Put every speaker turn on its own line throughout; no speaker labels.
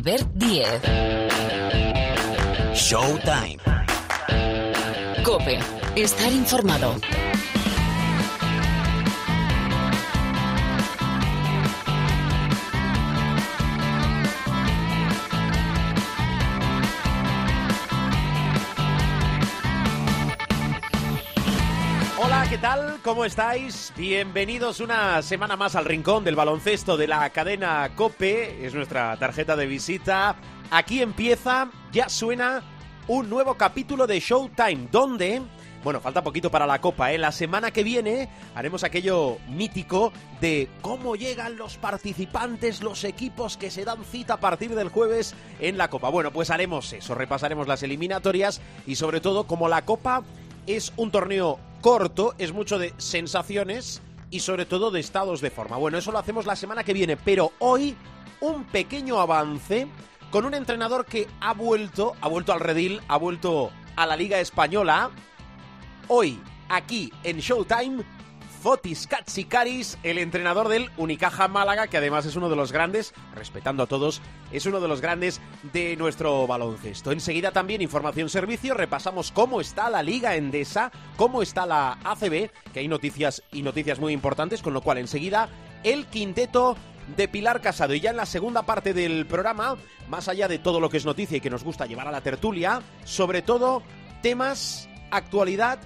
Albert Diez.
Showtime.
Cope. Estar informado.
¿Qué tal? ¿Cómo estáis? Bienvenidos una semana más al rincón del baloncesto de la cadena Cope. Es nuestra tarjeta de visita. Aquí empieza, ya suena un nuevo capítulo de Showtime, donde, bueno, falta poquito para la Copa, ¿eh? La semana que viene haremos aquello mítico de cómo llegan los participantes, los equipos que se dan cita a partir del jueves en la Copa. Bueno, pues haremos eso, repasaremos las eliminatorias y sobre todo como la Copa es un torneo corto, es mucho de sensaciones y sobre todo de estados de forma. Bueno, eso lo hacemos la semana que viene, pero hoy un pequeño avance con un entrenador que ha vuelto, ha vuelto al redil, ha vuelto a la Liga Española. Hoy, aquí en Showtime, Fotis Katsikaris, el entrenador del Unicaja Málaga, que además es uno de los grandes, respetando a todos, es uno de los grandes de nuestro baloncesto. Enseguida también información servicio, repasamos cómo está la Liga Endesa, cómo está la ACB, que hay noticias y noticias muy importantes, con lo cual enseguida el quinteto de Pilar Casado. Y ya en la segunda parte del programa, más allá de todo lo que es noticia y que nos gusta llevar a la tertulia, sobre todo temas, actualidad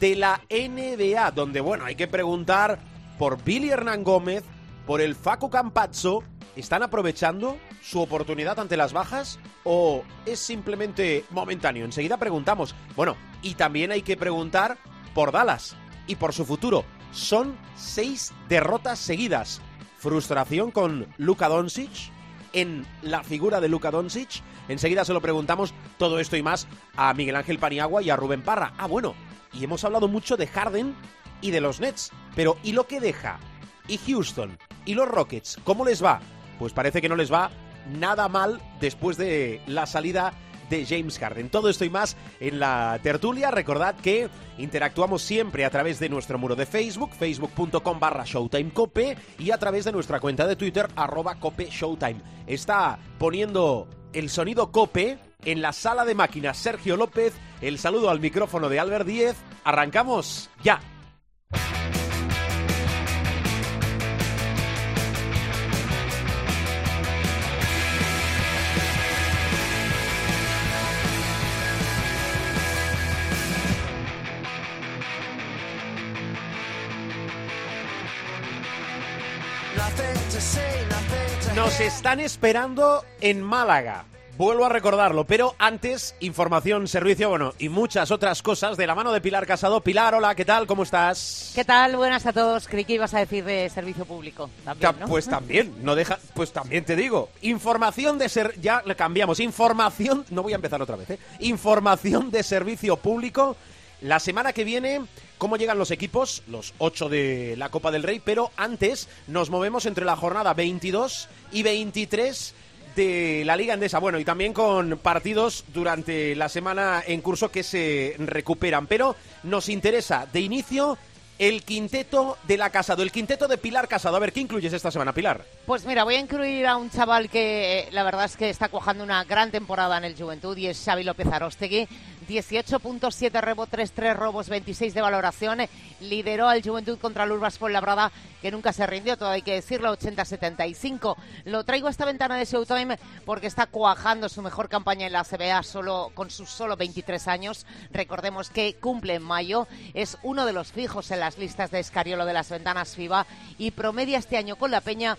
de la NBA, donde, bueno, hay que preguntar por Billy Hernán Gómez, por el Facu Campazzo, ¿están aprovechando su oportunidad ante las bajas o es simplemente momentáneo? Enseguida preguntamos. Bueno, y también hay que preguntar por Dallas y por su futuro. Son seis derrotas seguidas. Frustración con Luka Doncic en la figura de Luka Doncic. Enseguida se lo preguntamos todo esto y más a Miguel Ángel Paniagua y a Rubén Parra. Ah, bueno, y hemos hablado mucho de Harden y de los Nets, pero ¿y lo que deja? ¿Y Houston? ¿Y los Rockets? ¿Cómo les va? Pues parece que no les va nada mal después de la salida de James Harden. Todo esto y más en la tertulia. Recordad que interactuamos siempre a través de nuestro muro de Facebook, facebook.com barra showtimecope y a través de nuestra cuenta de Twitter, arroba cope showtime. Está poniendo el sonido cope en la sala de máquinas Sergio López. El saludo al micrófono de Albert Díez. Arrancamos ya. Nos están esperando en Málaga. Vuelvo a recordarlo, pero antes, información, servicio, bueno, y muchas otras cosas de la mano de Pilar Casado. Pilar, hola, ¿qué tal? ¿Cómo estás?
¿Qué tal? Buenas a todos. Creí que ibas a decir de servicio público. También, ¿no?
Pues también, no deja, pues también te digo. Información de ser, ya le cambiamos. Información, no voy a empezar otra vez, ¿eh? Información de servicio público. La semana que viene, cómo llegan los equipos, los ocho de la Copa del Rey, pero antes nos movemos entre la jornada 22 y 23 de la Liga Endesa. Bueno, y también con partidos durante la semana en curso que se recuperan. Pero nos interesa de inicio el quinteto de la Casado, el quinteto de Pilar Casado. A ver, ¿qué incluyes esta semana, Pilar?
Pues mira, voy a incluir a un chaval que eh, la verdad es que está cuajando una gran temporada en el Juventud y es Xavi López Arostegui. 18.7 rebotes, 3 robos, 26 de valoración. Lideró al Juventud contra el Urbas Labrada, que nunca se rindió, todo hay que decirlo, 80-75. Lo traigo a esta ventana de Showtime porque está cuajando su mejor campaña en la CBA solo, con sus solo 23 años. Recordemos que cumple en mayo, es uno de los fijos en las listas de Escariolo de las ventanas FIBA y promedia este año con la Peña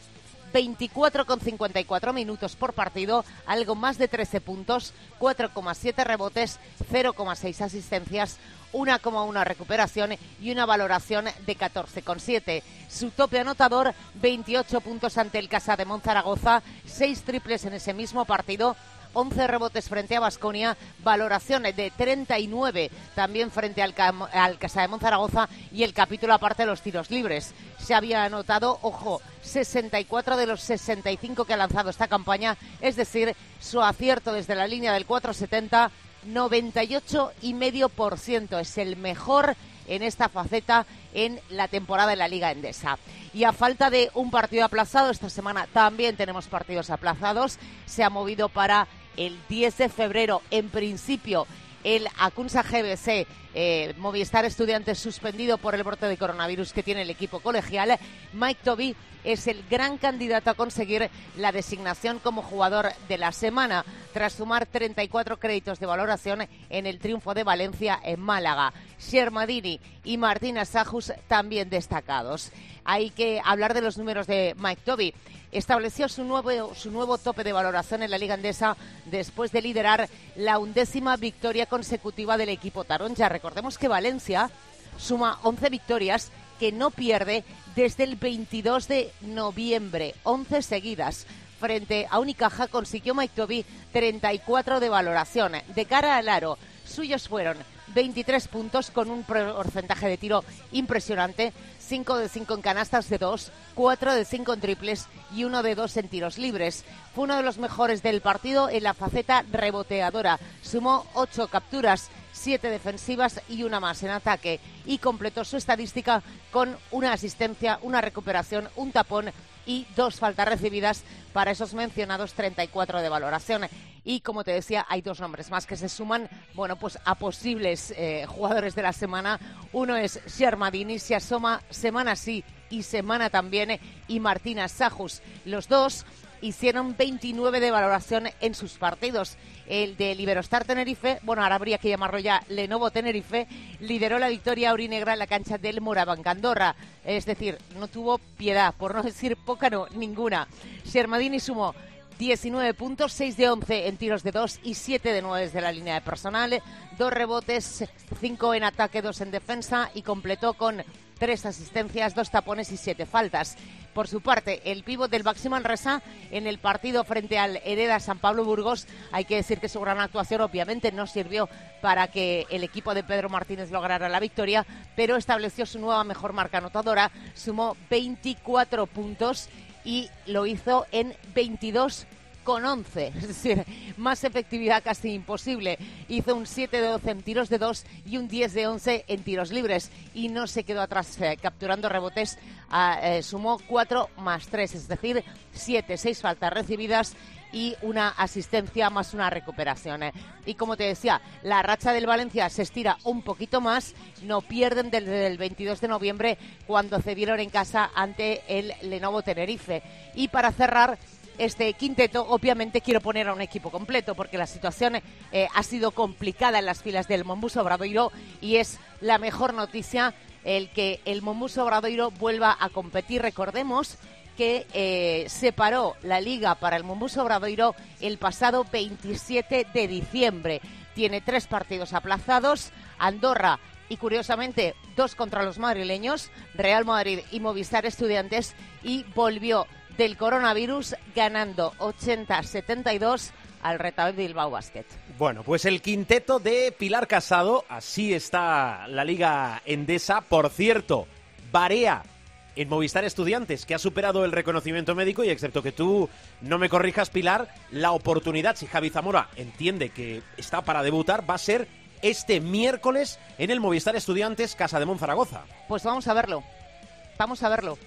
24,54 minutos por partido, algo más de 13 puntos, 4,7 rebotes, 0,6 asistencias, 1,1 recuperación y una valoración de 14,7. Su tope anotador, 28 puntos ante el Casa de Monzaragoza, 6 triples en ese mismo partido, 11 rebotes frente a Basconia, valoración de 39 también frente al, al Casa de Monzaragoza y el capítulo aparte de los tiros libres. Se había anotado, ojo, 64 de los 65 que ha lanzado esta campaña, es decir, su acierto desde la línea del 470 98,5%. Es el mejor en esta faceta en la temporada de la Liga Endesa. Y a falta de un partido aplazado, esta semana también tenemos partidos aplazados, se ha movido para el 10 de febrero, en principio, el Acunsa GBC eh, Movistar Estudiantes suspendido por el brote de coronavirus que tiene el equipo colegial. Mike Toby es el gran candidato a conseguir la designación como jugador de la semana, tras sumar 34 créditos de valoración en el triunfo de Valencia en Málaga. Shermadini y Martina Sajus también destacados. Hay que hablar de los números de Mike Toby estableció su nuevo, su nuevo tope de valoración en la Liga Andesa después de liderar la undécima victoria consecutiva del equipo taronja. Recordemos que Valencia suma 11 victorias que no pierde desde el 22 de noviembre, 11 seguidas. Frente a Unicaja consiguió Mike Toby 34 de valoración. De cara al aro, suyos fueron 23 puntos con un porcentaje de tiro impresionante, 5 de 5 en canastas de 2, 4 de 5 en triples y 1 de 2 en tiros libres. Fue uno de los mejores del partido en la faceta reboteadora. Sumó 8 capturas, 7 defensivas y una más en ataque y completó su estadística con una asistencia, una recuperación, un tapón y dos faltas recibidas para esos mencionados 34 de valoración. Y como te decía, hay dos nombres más que se suman, bueno, pues a posibles eh, jugadores de la semana. Uno es Shermadini, se asoma semana sí y semana también, y Martina Sajus. Los dos hicieron 29 de valoración en sus partidos. El de Liberostar Tenerife, bueno, ahora habría que llamarlo ya Lenovo Tenerife, lideró la victoria aurinegra en la cancha del Morabanc Andorra. Es decir, no tuvo piedad, por no decir poca, no, ninguna. Shermadini sumó 19 puntos, 6 de 11 en tiros de 2 y 7 de 9 de la línea de personal, dos rebotes, 5 en ataque, 2 en defensa y completó con tres asistencias, dos tapones y siete faltas. Por su parte, el pívot del Baxi Resa en el partido frente al Hereda San Pablo Burgos, hay que decir que su gran actuación obviamente no sirvió para que el equipo de Pedro Martínez lograra la victoria, pero estableció su nueva mejor marca anotadora, sumó 24 puntos y lo hizo en 22 con 11, es decir, más efectividad casi imposible. Hizo un 7 de 12 en tiros de 2 y un 10 de 11 en tiros libres y no se quedó atrás eh, capturando rebotes, eh, sumó 4 más 3, es decir, 7, 6 faltas recibidas y una asistencia más una recuperación. Eh. Y como te decía, la racha del Valencia se estira un poquito más, no pierden desde el 22 de noviembre cuando cedieron en casa ante el Lenovo Tenerife. Y para cerrar, este quinteto, obviamente quiero poner a un equipo completo porque la situación eh, ha sido complicada en las filas del Mombus Obradoiro y es la mejor noticia el que el Mombus Obradoiro vuelva a competir. Recordemos que eh, separó la liga para el Mombus Obradoiro el pasado 27 de diciembre. Tiene tres partidos aplazados. Andorra y curiosamente dos contra los madrileños, Real Madrid y Movistar Estudiantes, y volvió del coronavirus, ganando 80-72 al Retabet Bilbao Basket.
Bueno, pues el quinteto de Pilar Casado, así está la Liga Endesa. Por cierto, Barea en Movistar Estudiantes, que ha superado el reconocimiento médico y excepto que tú no me corrijas, Pilar, la oportunidad, si Javi Zamora entiende que está para debutar, va a ser este miércoles en el Movistar Estudiantes Casa de Monzaragoza.
Pues vamos a verlo, vamos a verlo.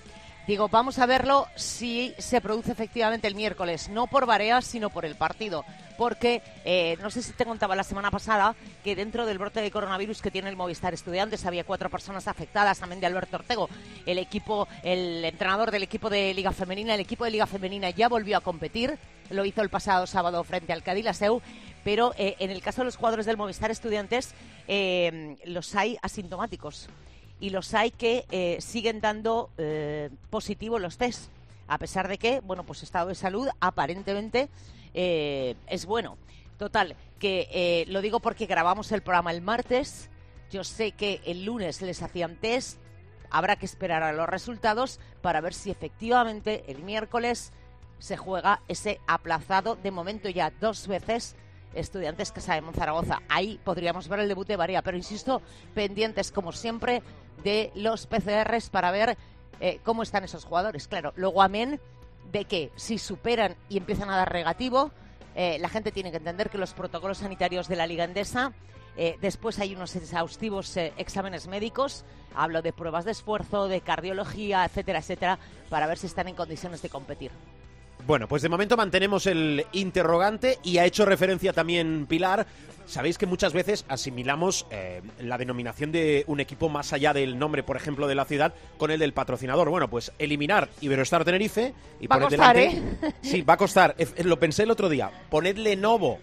Digo, vamos a verlo si se produce efectivamente el miércoles, no por Bareas, sino por el partido. Porque eh, no sé si te contaba la semana pasada que dentro del brote de coronavirus que tiene el Movistar Estudiantes había cuatro personas afectadas, también de Alberto Ortego, el equipo, el entrenador del equipo de Liga Femenina. El equipo de Liga Femenina ya volvió a competir, lo hizo el pasado sábado frente al Cadilaseu, pero eh, en el caso de los jugadores del Movistar Estudiantes eh, los hay asintomáticos y los hay que eh, siguen dando eh, positivo los test, a pesar de que, bueno, pues estado de salud aparentemente eh, es bueno. Total, que lo digo porque grabamos el programa el martes, yo sé que el lunes les hacían test, habrá que esperar a los resultados para ver si efectivamente el miércoles se juega ese aplazado, de momento ya dos veces, Estudiantes Casa de Zaragoza. Ahí podríamos ver el debut de Varía, pero insisto, pendientes como siempre de los PCRs para ver eh, cómo están esos jugadores. Claro, luego amén de que si superan y empiezan a dar negativo, eh, la gente tiene que entender que los protocolos sanitarios de la Liga Endesa eh, después hay unos exhaustivos eh, exámenes médicos, hablo de pruebas de esfuerzo, de cardiología, etcétera, etcétera, para ver si están en condiciones de competir.
Bueno, pues de momento mantenemos el interrogante y ha hecho referencia también Pilar. Sabéis que muchas veces asimilamos eh, la denominación de un equipo más allá del nombre, por ejemplo, de la ciudad, con el del patrocinador. Bueno, pues eliminar Iberostar Tenerife y
Va a
poner
costar,
delante.
¿eh?
Sí, va a costar. Lo pensé el otro día. Ponedle Lenovo.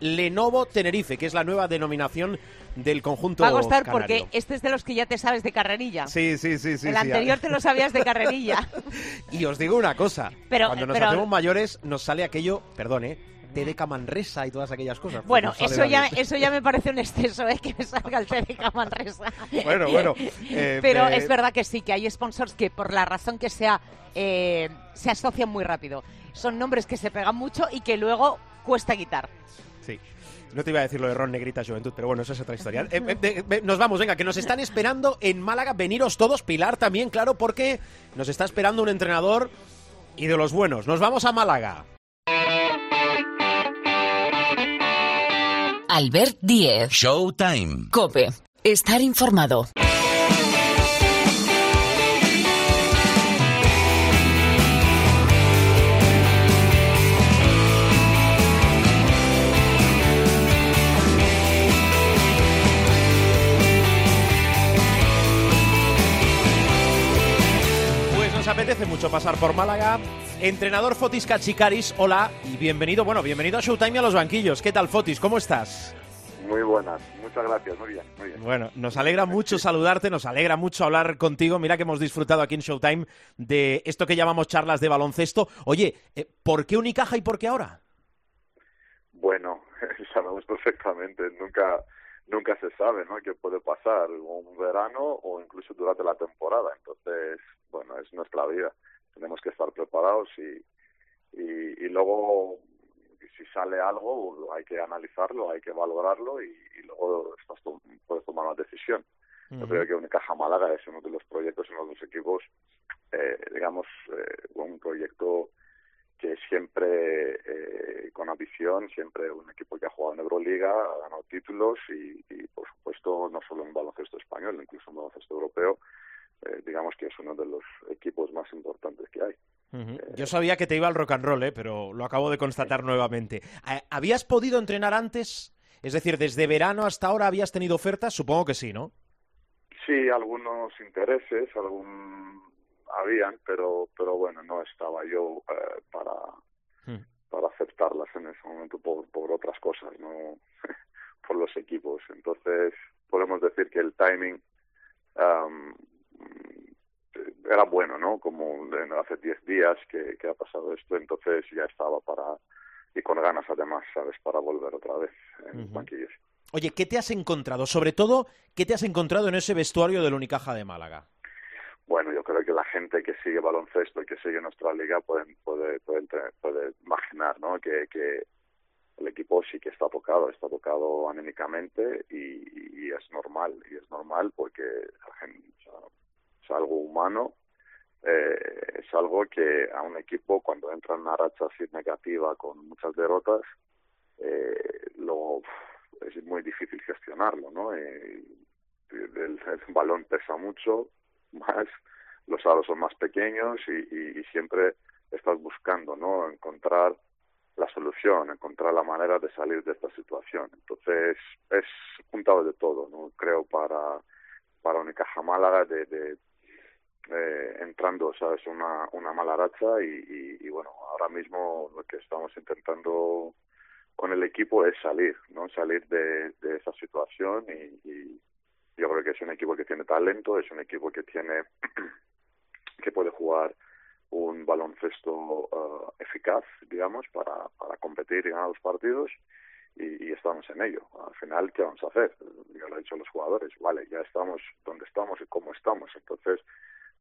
Lenovo Tenerife, que es la nueva denominación del conjunto
Va a costar
canario.
porque este es de los que ya te sabes de carrerilla.
Sí, sí, sí, sí.
el
sí.
anterior te lo sabías de carrerilla.
Y os digo una cosa,
Pero-
cuando nos
pero-
hacemos mayores nos sale aquello, perdón, ¿eh? té de Camanresa y todas aquellas cosas. Pues
Bueno,
sale
eso ya, eso ya me parece un exceso, ¿eh? que me salga el té de Camanresa.
Bueno, bueno, eh,
Pero
eh,
es verdad que sí, que hay sponsors que por la razón que sea eh, se asocian muy rápido. Son nombres que se pegan mucho y que luego cuesta quitar.
Sí. No te iba a decir lo de Ron Negrita Juventud, pero bueno, eso es otra historia. Eh, eh, eh, eh, nos vamos, venga, que nos están esperando en Málaga. Veniros todos, Pilar también, claro, porque nos está esperando un entrenador y de los buenos. Nos vamos a Málaga.
Albert Diez.
Showtime.
Cope. Estar informado.
Apetece mucho pasar por Málaga. Entrenador Fotis Cachicaris, hola y bienvenido, bueno, bienvenido a Showtime y a los banquillos. ¿Qué tal, Fotis? ¿Cómo estás?
Muy buenas, muchas gracias, muy bien, muy bien.
Bueno, nos alegra mucho saludarte, nos alegra mucho hablar contigo. Mira que hemos disfrutado aquí en Showtime de esto que llamamos charlas de baloncesto. Oye, eh, ¿por qué Unicaja y por qué ahora?
Bueno, sabemos perfectamente, nunca nunca se sabe, ¿no? Qué puede pasar un verano o incluso durante la temporada. Entonces, bueno, es nuestra vida. Tenemos que estar preparados y y, y luego si sale algo hay que analizarlo, hay que valorarlo y, y luego estás to- puedes tomar una decisión. Yo creo que Unicaja Málaga es uno de los proyectos, uno de los equipos, eh, digamos, eh, un proyecto que siempre eh, con ambición, siempre un equipo que ha jugado en Euroliga, ha ganado títulos y, y, por supuesto no solo en baloncesto español, incluso en baloncesto europeo, eh, digamos que es uno de los equipos más importantes que hay.
Ujú. Yo sabía que te iba al rock and roll, ¿eh? pero lo acabo de constatar nuevamente. Eh, ¿Habías podido entrenar antes? Es decir, desde verano hasta ahora habías tenido ofertas, supongo que sí, ¿no?
Sí, algunos intereses, algún habían, pero pero bueno, no estaba yo eh, para
Hmm.
para aceptarlas en ese momento por, por otras cosas, no por los equipos. Entonces, podemos decir que el timing am, era bueno, ¿no? Como hace 10 días que, que ha pasado esto, entonces ya estaba para, y con ganas además, ¿sabes? Para volver otra vez en banquillos.
Oye, ¿qué te has encontrado? Sobre todo, ¿qué te has encontrado en ese vestuario del Unicaja de Málaga?
Bueno, yo creo que la gente que sigue baloncesto y que sigue nuestra liga pueden, puede, puede, entre- puede imaginar ¿no? que, que el equipo sí que está tocado, está tocado anímicamente y, y es normal, y es normal porque es algo humano, eh, es algo que a un equipo cuando entra en una racha así negativa con muchas derrotas, eh, lo, es muy difícil gestionarlo, ¿no? El balón pesa mucho, más los aros son más pequeños y, siempre estás buscando no encontrar la solución encontrar la manera de salir de esta situación. Entonces es juntado de todo no creo para para Unicaja Málaga de, de eh, entrando sabes una una mala racha y, y, y bueno ahora mismo lo que estamos intentando con el equipo es salir no salir de, de esa situación y, y yo creo que es un equipo que tiene talento, es un equipo que tiene que puede jugar un baloncesto eh, eficaz, digamos, para, para competir y ganar los partidos y, y estamos en ello. Al final, ¿qué vamos a hacer? Yo lo he dicho los jugadores, vale, ya estamos donde estamos y cómo estamos, entonces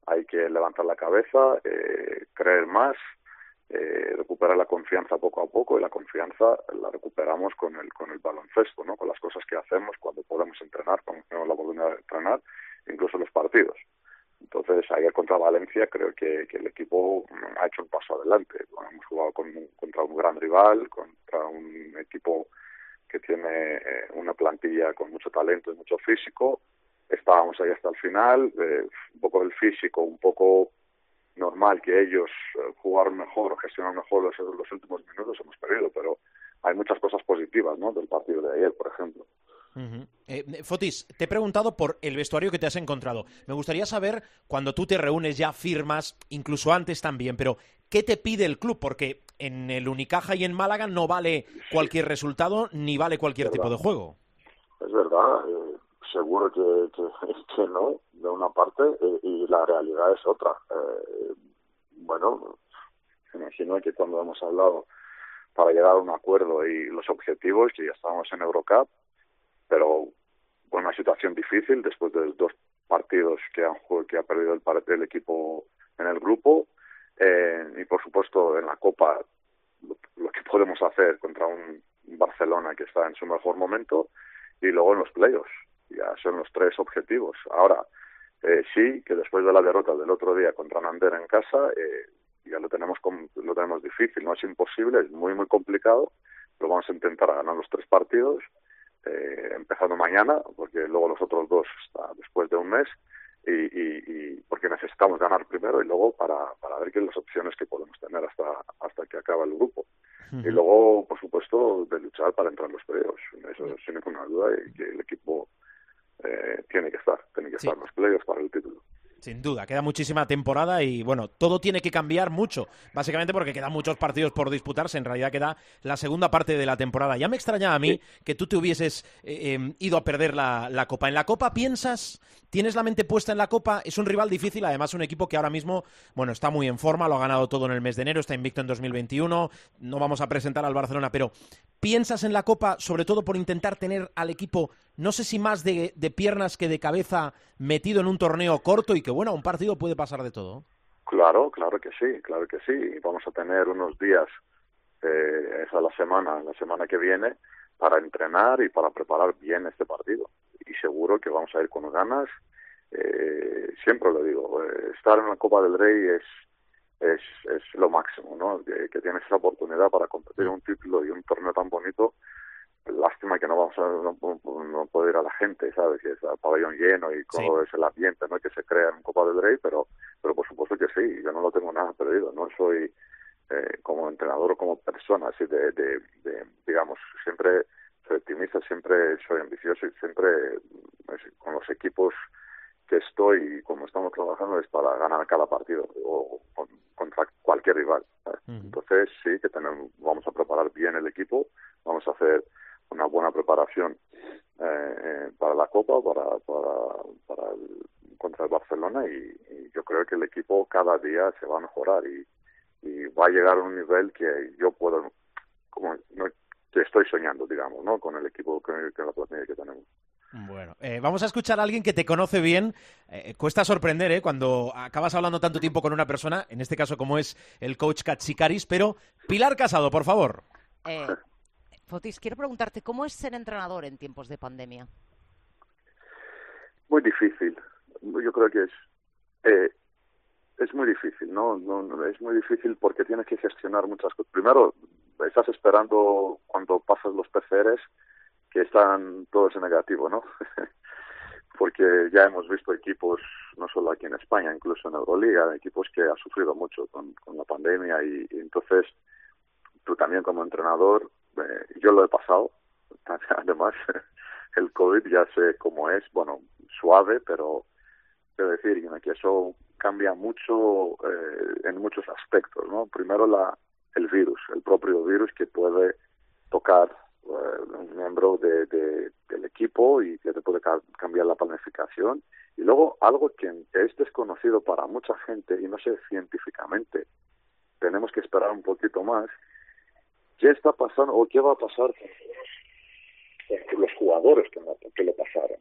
hay que levantar la cabeza, eh, creer más, eh, recuperar la confianza poco a poco y la confianza la recuperamos con el con el baloncesto, ¿no? Con las cosas que hacemos cuando podemos entrenar, cuando tenemos la oportunidad de entrenar, incluso los partidos. Entonces, ayer contra Valencia creo que, el equipo ha hecho un paso adelante. hemos jugado con, contra un gran rival, contra un equipo que tiene eh, una plantilla con mucho talento y mucho físico. Estábamos ahí hasta el final, eh, un poco del físico, un poco normal que ellos eh, jugaron mejor o gestionaron mejor los, los últimos minutos, hemos perdido, pero hay muchas cosas positivas ¿no? del partido de ayer, por ejemplo.
Eh, Fotis, te he preguntado por el vestuario que te has encontrado. Me gustaría saber, cuando tú te reúnes ya firmas, incluso antes también, pero ¿qué te pide el club? Porque en el Unicaja y en Málaga no vale cualquier resultado ni vale cualquier tipo de juego.
Es verdad, eh, seguro que, que, no, de una parte, eh, y la realidad es otra. bueno, imagino que cuando hemos hablado para llegar a un acuerdo y los objetivos, que ya estábamos en Eurocup, pero con una situación difícil después de dos partidos que, han, que ha perdido el, el equipo en el grupo eh, y por supuesto en la Copa lo, que podemos hacer contra un Barcelona que está en su mejor momento y luego en los playoffs. Ya son los tres objetivos. Ahora, eh, sí que después de la derrota del otro día contra Nander en casa, eh, ya lo tenemos, lo tenemos difícil, no es imposible, es muy, muy complicado, pero vamos a intentar ganar los tres partidos eh, empezando mañana, porque luego los otros dos está después de un mes, y, y, y, porque necesitamos ganar primero y luego para, para ver qué las opciones que podemos tener hasta, hasta que acaba el grupo. Y luego, por supuesto, de luchar para entrar en los playoffs. Eso sin ninguna duda y que el equipo eh, tiene que estar, tiene que estar los playoffs para el título.
Sin duda, queda muchísima temporada y bueno, todo tiene que cambiar mucho, básicamente porque quedan muchos partidos por disputarse, en realidad queda la segunda parte de la temporada. Ya me extraña a mí que tú te hubieses eh, em, ido a perder la, la, Copa. ¿En la Copa piensas, tienes la mente puesta en la Copa? Es un rival difícil, además un equipo que ahora mismo, bueno, está muy en forma, lo ha ganado todo en el mes de enero, está invicto en 2021, no vamos a presentar al Barcelona, pero ¿piensas en la Copa sobre todo por intentar tener al equipo no sé si más de, piernas que de cabeza metido en un torneo corto y que, bueno, un partido puede pasar de todo.
Claro, claro que sí, claro que sí. Vamos a tener unos días, eh, esa la semana, la semana que viene, para entrenar y para preparar bien este partido. Y seguro que vamos a ir con ganas. Eh, siempre lo digo, eh, estar en la Copa del Rey es, es, es lo máximo, ¿no? Que, que tienes esa oportunidad para competir un título y un torneo tan bonito lástima que no vamos a no, no puede ir a la gente sabes que es el pabellón lleno y cómo es el ambiente no que se crea en Copa del Rey pero pero por supuesto que sí yo no lo tengo nada perdido no soy eh, como entrenador o como persona así de, de, de digamos siempre soy optimista siempre soy ambicioso y siempre con los equipos que estoy y como estamos trabajando es para ganar cada partido o contra cualquier rival entonces sí que tenemos vamos a preparar bien el equipo vamos a hacer una buena preparación eh, eh, para la Copa, para, para, para el, contra el Barcelona y, yo creo que el equipo cada día se va a mejorar y, y va a llegar a un nivel que yo puedo, como no, que estoy soñando, digamos, ¿no? Con el equipo, con, la plantilla que tenemos.
Bueno, eh, vamos a escuchar a alguien que te conoce bien. Eh, cuesta sorprender ¿eh? cuando acabas hablando tanto tiempo con una persona, en este caso como es el coach Katsikaris, pero Pilar Casado, por favor.
Eh, Fotis, quiero preguntarte, ¿cómo es ser entrenador en tiempos de pandemia?
Muy difícil. Yo creo que es eh, es muy difícil, ¿no? ¿no? Es muy difícil porque tienes que gestionar muchas cosas. Primero, estás esperando cuando pasas los PCRs que están todos en negativo, ¿no? porque ya hemos visto equipos, no solo aquí en España, incluso en Euroliga, equipos que han sufrido mucho con, con la pandemia y entonces tú también como entrenador eh, yo lo he pasado, además el COVID ya sé cómo es, bueno, suave, pero quiero decir que eso cambia mucho eh, en muchos aspectos, ¿no? Primero la el virus, el propio virus que puede tocar eh, un miembro de, de, del equipo y que te puede cambiar la planificación. Y luego algo que es desconocido para mucha gente y no sé científicamente, tenemos que esperar un poquito más, qué está pasando o qué va a pasar con los jugadores que, que lo pasaron.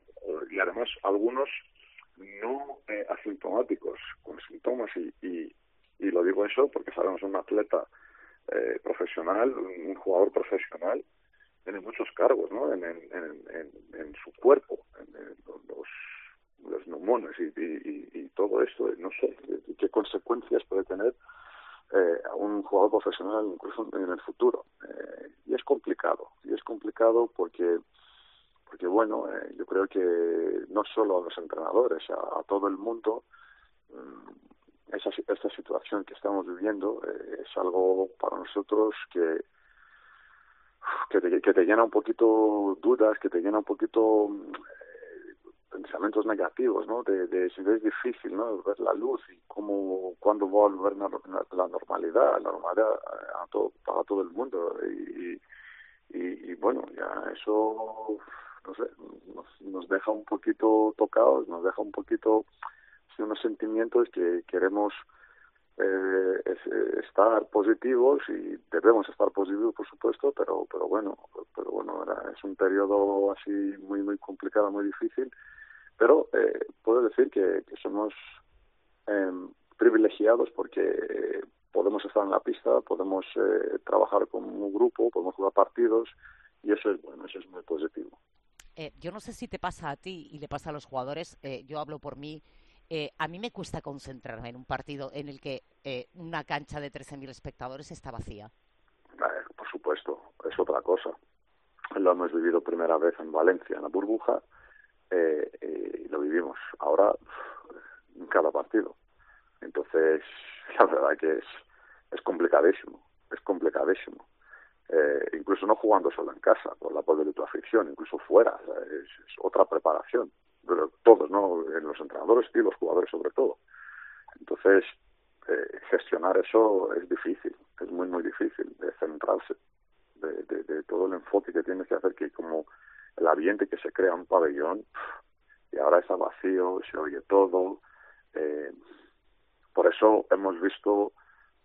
Y además algunos no eh, asintomáticos, con síntomas y, y, y, lo digo eso porque sabemos un atleta eh, profesional, un jugador profesional, tiene muchos cargos ¿no? en, en, en, su cuerpo, en, los, los neumones y, y, todo esto, no sé qué consecuencias puede tener eh, a un jugador profesional incluso en el futuro. Eh, y es complicado, y es complicado porque, porque bueno, eh, yo creo que no solo a los entrenadores, a, todo el mundo, mm, esa, esta situación que estamos viviendo es algo para nosotros que que te, que te llena un poquito dudas, que te llena un poquito pensamientos negativos, ¿no? De, de si es difícil, ¿no? Ver la luz y cómo, cuándo va a volver la, normalidad, la normalidad a todo, para todo el mundo. Y, y, y bueno, ya eso, no sé, nos, nos deja un poquito tocados, nos deja un poquito, unos sentimientos que queremos eh, es, estar positivos y debemos estar positivos por supuesto pero pero bueno pero bueno era, es un periodo así muy muy complicado muy difícil pero eh, puedo decir que, somos em, privilegiados porque podemos estar en la pista, podemos eh, trabajar como un grupo, podemos jugar partidos y eso es bueno, eso es muy positivo.
Eh, yo no sé si te pasa a ti y le pasa a los jugadores, yo hablo por mí, a mí me cuesta concentrarme en un partido en el que una cancha de 13.000 espectadores está vacía.
por supuesto, es otra cosa. Lo hemos vivido primera vez en Valencia, en la burbuja, eh, lo vivimos ahora en cada partido. Entonces, la verdad que es, es complicadísimo, es complicadísimo. Eh, incluso no jugando solo en casa, por la apoyo de tu afición, incluso fuera, es, otra preparación. Pero todos, ¿no? En los entrenadores y los jugadores sobre todo. Entonces, eh, gestionar eso es difícil, es muy, muy difícil de centrarse, de, de, de todo el enfoque que tienes que hacer, que como el ambiente que se crea en un pabellón y ahora está vacío, se oye todo. Eh, por eso hemos visto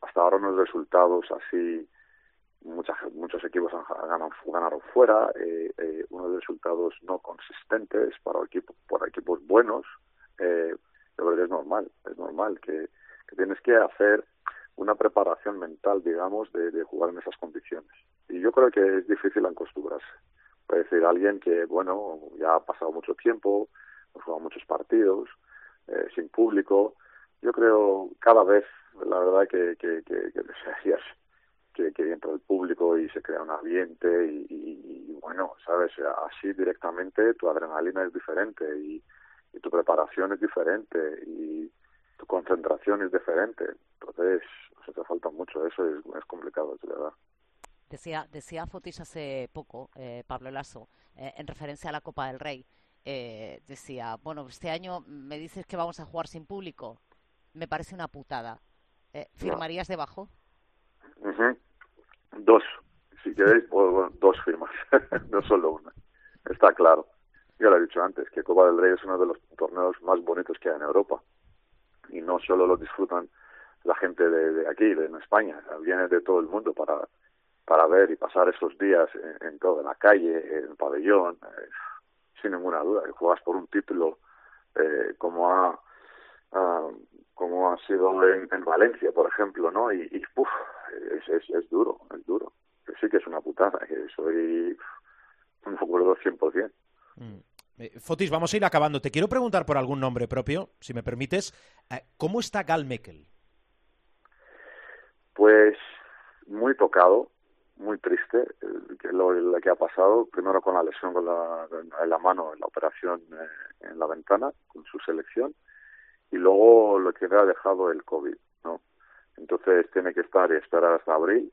hasta ahora unos resultados así, muchas, muchos equipos han, ganado, ganaron fuera, eh, eh, unos resultados no consistentes para equipos, por equipos buenos. Eh, yo es normal, es normal que, que tienes que hacer una preparación mental, digamos, de, de jugar en esas condiciones. Y yo creo que es difícil acostumbrarse. Puede decir alguien que, bueno, ya ha pasado mucho tiempo, ha jugado muchos partidos, eh, sin público. Yo creo cada vez, la verdad, que, que, que, que que, entra el público y se crea un ambiente y, bueno, sabes, así directamente tu adrenalina es diferente y, tu preparación es diferente y tu concentración es diferente. Entonces, se te falta mucho, eso es, es complicado, es verdad.
Decía, decía Fotis hace poco, eh, Pablo Lasso, eh, en referencia a la Copa del Rey, eh, decía, bueno, este año me dices que vamos a jugar sin público, me parece una putada. ¿Firmarías debajo?
Dos, si queréis, dos firmas, no solo una. Está claro. Ya lo he dicho antes, que Copa del Rey es uno de los torneos más bonitos que hay en Europa. Y no solo lo disfrutan la gente de, de aquí, de en España, viene de todo el mundo para para ver y pasar esos días en, en toda la calle, en el pabellón, eh, sin ninguna duda, que juegas por un título eh, como ha como ha sido en, en, Valencia, por ejemplo, ¿no? Y, y uf, es, es, es, duro, es duro. Sí que es una putada, que soy un acuerdo 100%.
Mm. Eh, Fotis, vamos a ir acabando. Te quiero preguntar por algún nombre propio, si me permites. Eh, ¿Cómo está Gal Mekel?
Pues muy tocado, muy triste eh, que lo, lo, que ha pasado primero con la lesión con la, en la mano en la operación eh, en la ventana con su selección y luego lo que le ha dejado el covid no entonces tiene que estar y esperar hasta abril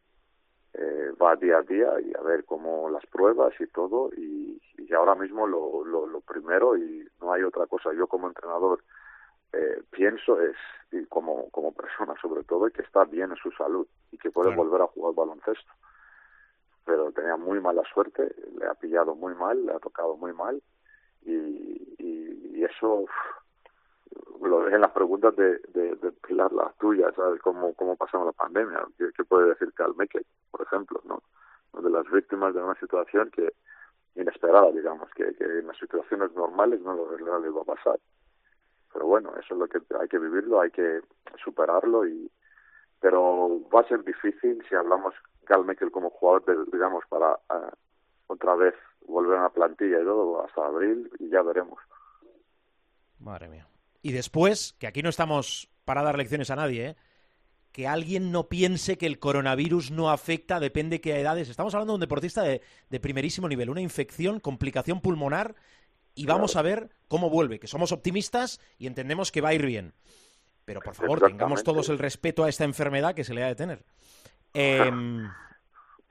eh, va día a día y a ver cómo las pruebas y todo y, y ahora mismo lo, lo, lo primero y no hay otra cosa. Yo como entrenador eh, pienso es y como como persona sobre todo que está bien en su salud y que puede claro. volver a jugar baloncesto pero tenía muy mala suerte, le ha pillado muy mal, le ha tocado muy mal y, y, eso lo en las preguntas de, de, de Pilar, las tuyas, ¿sabes? ¿Cómo, cómo pasamos la pandemia? ¿Qué, qué puede decir Calmeque, por ejemplo, no? De las víctimas de una situación que inesperada, digamos, que, que en las situaciones normales no lo, les va a pasar. Pero bueno, eso es lo que hay que vivirlo, hay que superarlo y pero va a ser difícil si hablamos Cal Mekel como jugador, de, digamos, para uh, otra vez volver a la plantilla y todo hasta abril y ya veremos.
Madre mía. Y después, que aquí no estamos para dar lecciones a nadie, ¿eh? que alguien no piense que el coronavirus no afecta, depende qué edades. Estamos hablando de un deportista de, primerísimo nivel, una infección, complicación pulmonar, y vamos a ver cómo vuelve, que somos optimistas y entendemos que va a ir bien. Pero por favor, tengamos todos el respeto a esta enfermedad que se le ha de tener. Em,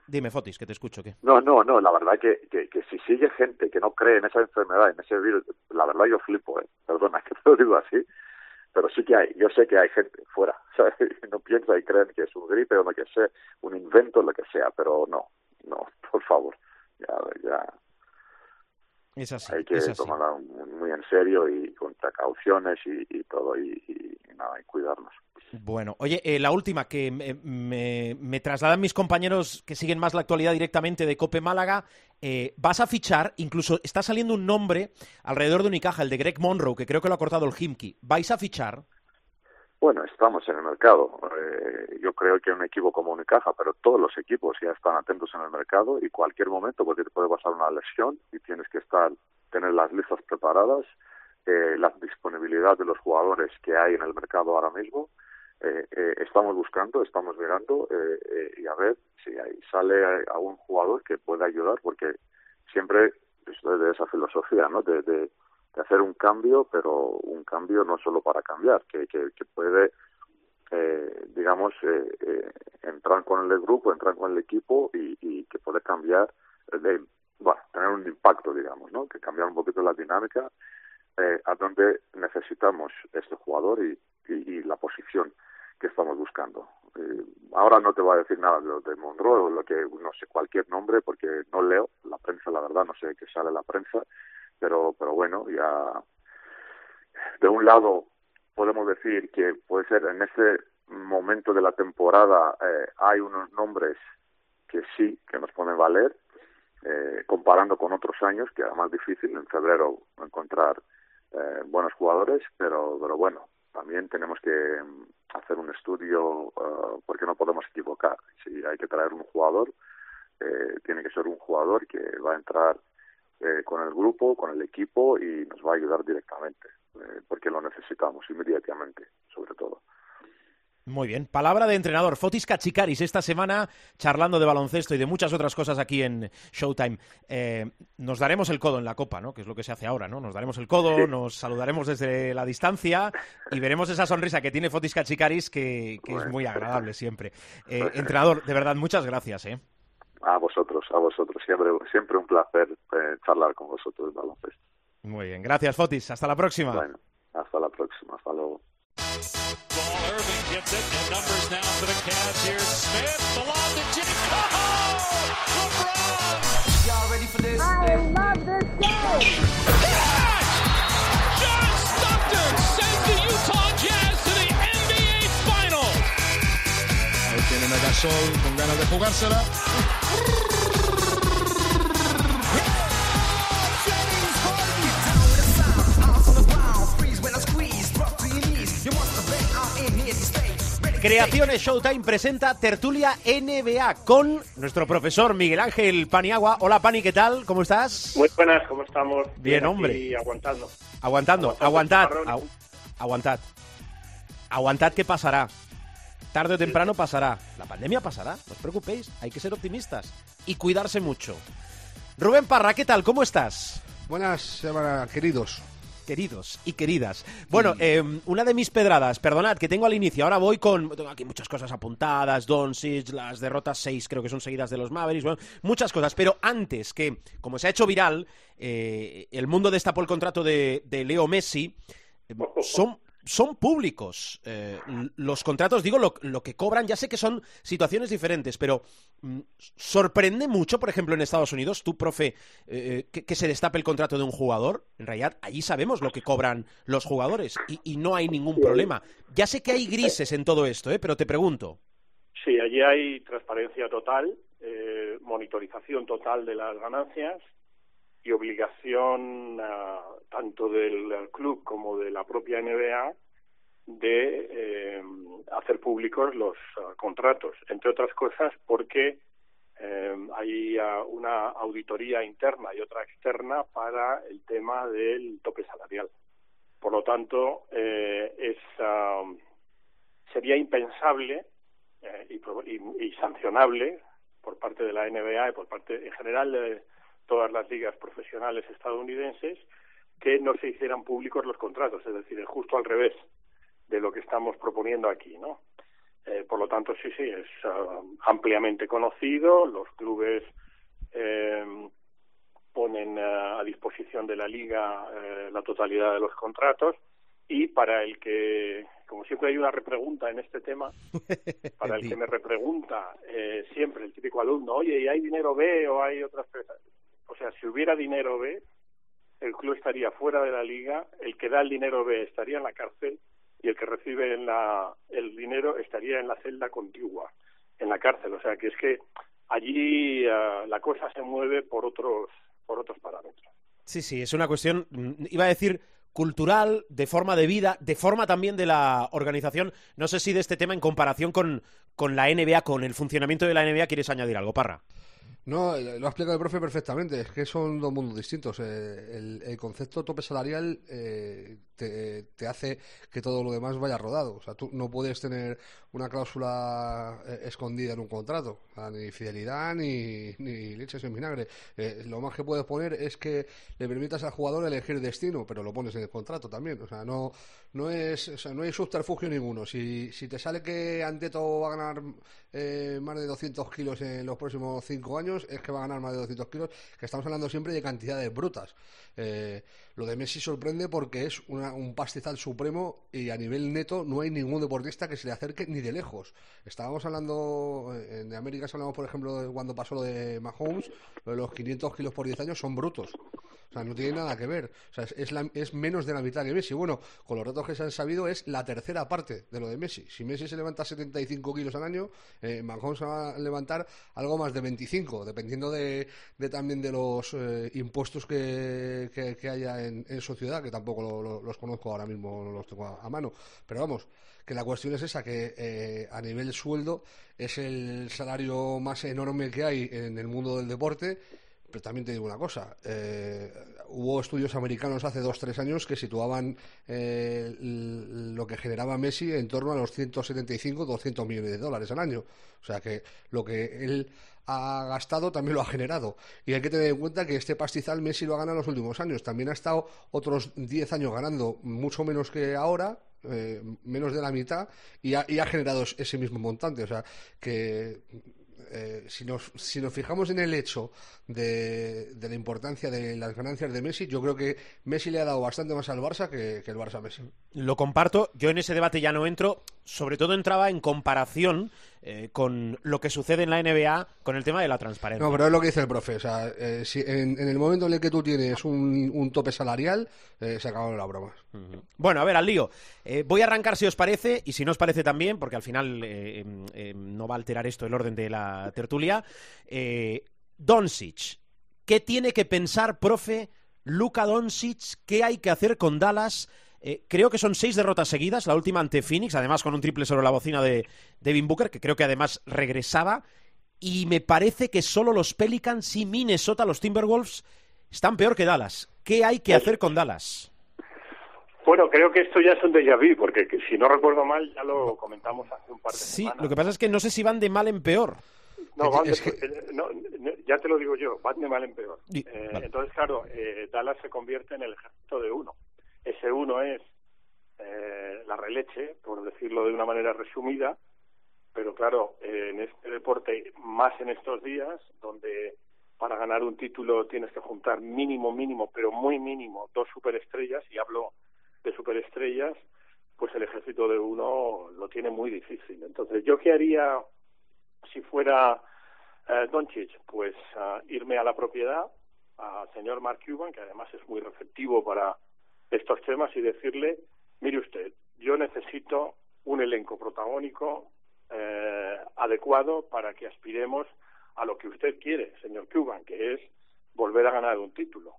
dime, Fotis, que te escucho. ¿qué?
No, no, no, la verdad que, que, que, si sigue gente que no cree en esa enfermedad, en ese virus, la verdad yo flipo, ¿eh? perdona que te lo digo así, pero sí que hay, yo sé que hay gente fuera, ¿sabes? no piensa y creen que es un gripe o lo que sea, un invento, lo que sea, pero no, no, por favor, ya, ya.
Es así,
hay que tomarlo muy en serio y con precauciones y, todo, y, y, nada, y cuidarnos.
Bueno, oye, eh, la última que me, me, trasladan mis compañeros que siguen más la actualidad directamente de Cope Málaga. Eh, vas a fichar, incluso está saliendo un nombre alrededor de Unicaja, el de Greg Monroe, que creo que lo ha cortado el Himki. ¿Vais a fichar?
Bueno, estamos en el mercado. Eh, yo creo que un equipo como Unicaja, pero todos los equipos ya están atentos en el mercado y cualquier momento, porque te puede pasar una lesión y tienes que estar, tener las listas preparadas, la disponibilidad de los jugadores que hay en el mercado ahora mismo eh, eh, estamos buscando, estamos mirando eh, eh, y a ver si ahí sale algún jugador que pueda ayudar, porque siempre estoy de esa filosofía, ¿no? De, de, hacer un cambio, pero un cambio no solo para cambiar, que, que, puede, eh, digamos, eh, entrar con el grupo, entrar con el equipo y, y que puede cambiar, de, bueno, tener un impacto, digamos, ¿no? Que cambiar un poquito la dinámica eh, a donde necesitamos este jugador y, y, y la posición que estamos buscando. Eh, ahora no te voy a decir nada de, de Monroe o lo que, no sé, cualquier nombre porque no leo la prensa, la verdad, no sé qué sale la prensa, pero, pero bueno, ya de un lado podemos decir que puede ser en este momento de la temporada eh, hay unos nombres que sí, que nos pueden valer, eh, comparando con otros años, que era más difícil en febrero encontrar eh, buenos jugadores, pero, pero bueno, también tenemos que mm, hacer un estudio uh, porque no podemos equivocar. Si hay que traer un jugador, eh, tiene que ser un jugador que va a entrar eh, con el grupo, con el equipo y nos va a ayudar directamente, eh, porque lo necesitamos inmediatamente, sobre todo.
Muy bien. Palabra de entrenador. Fotis Kachikaris esta semana charlando de baloncesto y de muchas otras cosas aquí en Showtime. Eh, nos daremos el codo en la copa, ¿no? Que es lo que se hace ahora, ¿no? Nos daremos el codo, nos saludaremos desde la distancia y veremos esa sonrisa que tiene Fotis Kachikaris que, que es muy agradable siempre. Eh, entrenador, de verdad, muchas gracias, ¿eh?
A vosotros, a vosotros. Siempre, siempre un placer eh, charlar con vosotros baloncesto.
Muy bien. Gracias, Fotis. Hasta la próxima.
Bueno, hasta la próxima. Hasta luego.
Gasol con ganas de jugársela.
Creaciones Showtime presenta Tertulia NBA con nuestro profesor Miguel Ángel Paniagua. Hola Pani, ¿qué tal? ¿Cómo estás?
Muy buenas, ¿cómo estamos?
Bien, hombre.
Y aguantando.
Aguantando, aguantad. Agu aguantad. Aguantad que pasará. Tarde o temprano pasará. La pandemia pasará, no os preocupéis. Hay que ser optimistas y cuidarse mucho. Rubén Parra, ¿qué tal? ¿Cómo estás?
Buenas semanas, queridos
queridos y queridas. Bueno, eh, una de mis pedradas, perdonad, que tengo al inicio, ahora voy con, tengo aquí muchas cosas apuntadas, Doncic, las derrotas seis creo que son seguidas de los Mavericks, bueno, muchas cosas, pero antes que, como se ha hecho viral, eh, el mundo destapó el contrato de, de Leo Messi, eh, son son públicos eh, los contratos, digo lo, que cobran, ya sé que son situaciones diferentes, pero mm, sorprende mucho, por ejemplo, en Estados Unidos, tú, profe, eh, que, que, se destape el contrato de un jugador, en realidad allí sabemos lo que cobran los jugadores y, y no hay ningún problema. Ya sé que hay grises en todo esto, ¿eh? pero te pregunto.
Sí, allí hay transparencia total, eh, monitorización total de las ganancias y obligación uh, tanto del club como de la propia NBA de eh, hacer públicos los uh, contratos, entre otras cosas porque eh, hay uh, una auditoría interna y otra externa para el tema del tope salarial. Por lo tanto, eh, es, sería impensable eh, y, y, sancionable por parte de la NBA y por parte en general todas las ligas profesionales estadounidenses que no se hicieran públicos los contratos, es decir, es justo al revés de lo que estamos proponiendo aquí, ¿no? Eh, por lo tanto, sí, sí, es ah, ampliamente conocido. Los clubes eh, ponen ah, a disposición de la liga eh, la totalidad de los contratos y para el que, como siempre hay una repregunta en este tema, para el que me repregunta eh, siempre el típico alumno, oye, ¿y hay dinero B o hay otras cosas? O sea, si hubiera dinero B, el club estaría fuera de la liga, el que da el dinero B estaría en la cárcel y el que recibe el dinero estaría en la celda contigua, en la cárcel. O sea que es que allí uh, la cosa se mueve por otros, por otros parámetros.
Sí, sí, es una cuestión, mm, iba a decir cultural, de forma de vida, de forma también de la organización. No sé si de este tema en comparación con, con la NBA, con el funcionamiento de la NBA, quieres añadir algo, Parra.
No, eh, lo ha explicado el profe perfectamente. Es que son dos mundos distintos. Eh, el, concepto tope salarial eh, te, hace que todo lo demás vaya rodado. O sea, tú no puedes tener una cláusula escondida en un contrato. ni fidelidad ni, ni leches en vinagre. lo más que puedes poner es que le permitas al jugador elegir destino, pero lo pones en el contrato también. O sea, no, no, es, o sea, no hay subterfugio ninguno. Si, si te sale que Anteto va a ganar más de 200 kilos en los próximos cinco años, es que va a ganar más de 200 kilos, que estamos hablando siempre de cantidades brutas. Eh, lo de Messi sorprende porque es un pastizal supremo y a nivel neto no hay ningún deportista que se le acerque ni de lejos. Estábamos hablando, eh, en América hablamos por ejemplo de cuando pasó lo de Mahomes, los 500 kilos por 10 años son brutos. O sea, no tiene nada que ver. O sea, es, es menos de la mitad que Messi. Bueno, con los retos que se han sabido es la tercera parte de lo de Messi. Si Messi se levanta 75 kilos al año, eh, Mahomes va a levantar algo más de 25, dependiendo de, también de los eh, impuestos que, que, haya en, su ciudad, que tampoco los conozco ahora mismo, no los tengo a, mano. Pero vamos, que la cuestión es esa, que eh, a nivel sueldo es el salario más enorme que hay en el mundo del deporte pero también te digo una cosa, eh, hubo estudios americanos hace dos, tres años que situaban eh, lo que generaba Messi en torno a los 175, 200 millones de dólares al año. O sea que lo que él ha gastado también lo ha generado. Y hay que tener en cuenta que este pastizal Messi lo ha ganado en los últimos años. También ha estado otros 10 años ganando mucho menos que ahora, eh, menos de la mitad, y ha, generado ese mismo montante. O sea que eh, si, nos, si nos fijamos en el hecho de, la importancia de las ganancias de Messi, yo creo que Messi le ha dado bastante más al Barça que, el Barça Messi.
Lo comparto, yo en ese debate ya no entro, sobre todo entraba en comparación eh, con lo que sucede en la NBA con el tema de la transparencia.
No, pero es lo que dice el profe, o sea, eh, si en, el momento en el que tú tienes un, tope salarial, se acaban las bromas.
Bueno, a ver, al lío. voy a arrancar si os parece, y si no os parece también, porque al final em, em, no va a alterar esto el orden de la tertulia. Doncic. ¿Qué tiene que pensar, profe, Luka Doncic? ¿Qué hay que hacer con Dallas? Eh, creo que son seis derrotas seguidas, la última ante Phoenix, además con un triple sobre la bocina de Devin Booker, que creo que además regresaba. Y me parece que solo los Pelicans y Minnesota, los Timberwolves, están peor que Dallas. ¿Qué hay que hacer con Dallas?
Bueno, creo que esto ya es un déjà vu, porque si no recuerdo mal, ya lo comentamos hace un par de semanas.
Sí, lo que pasa es que no sé si van de mal en peor.
No, ya te lo digo yo, van de mal en peor. Eh, entonces, claro, eh, Dallas se convierte en el ejército de uno. Ese uno es eh, la releche, por decirlo de una manera resumida, pero claro, en este deporte, más en estos días, donde para ganar un título tienes que juntar mínimo, mínimo, pero muy mínimo, dos superestrellas, y hablo de superestrellas, pues el ejército de uno lo tiene muy difícil. Entonces, ¿yo qué haría si fuera eh, Doncic, pues irme a la propiedad, al señor Mark Cuban, que además es muy receptivo para estos temas, y decirle, mire usted, yo necesito un elenco protagónico eh, adecuado para que aspiremos a lo que usted quiere, señor Cuban, que es volver a ganar un título.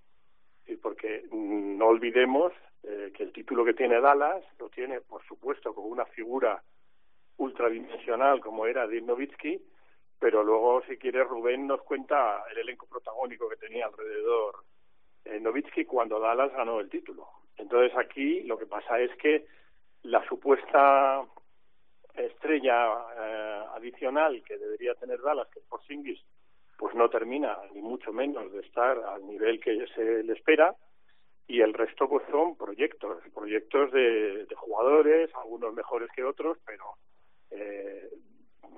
Y porque mm, no olvidemos eh, que el título que tiene Dallas lo tiene, por supuesto, con una figura ultradimensional como era Dirk Nowitzki, pero luego, si quiere, Rubén nos cuenta el elenco protagónico que tenía alrededor eh, Nowitzki cuando Dallas ganó el título. Entonces aquí lo que pasa es que la supuesta estrella eh, adicional que debería tener Dallas, que es Porzingis, pues no termina ni mucho menos de estar al nivel que se le espera y el resto pues son proyectos, proyectos de, de jugadores, algunos mejores que otros, pero eh,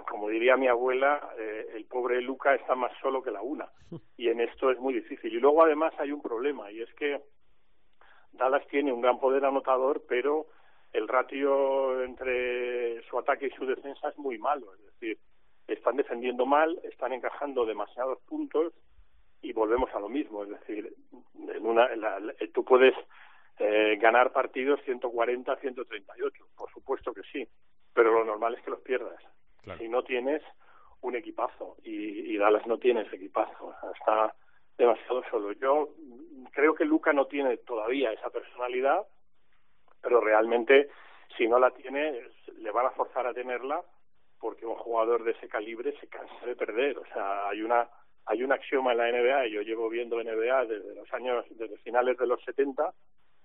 como diría mi abuela, eh, el pobre Luca está más solo que la una y en esto es muy difícil. Y luego además hay un problema y es que Dallas tiene un gran poder anotador, pero el ratio entre su ataque y su defensa es muy malo, es decir, están defendiendo mal, están encajando demasiados puntos y volvemos a lo mismo, es decir, en una, tú puedes eh, ganar partidos 140, 138, por supuesto que sí, pero lo normal es que los pierdas. Si no tienes un equipazo y, y Dallas no tiene ese equipazo, está demasiado solo. Yo creo que Luca no tiene todavía esa personalidad, pero realmente si no la tiene le van a forzar a tenerla porque un jugador de ese calibre se cansa de perder. O sea, hay una hay un axioma en la NBA, y yo llevo viendo NBA desde los años, desde finales de los 70,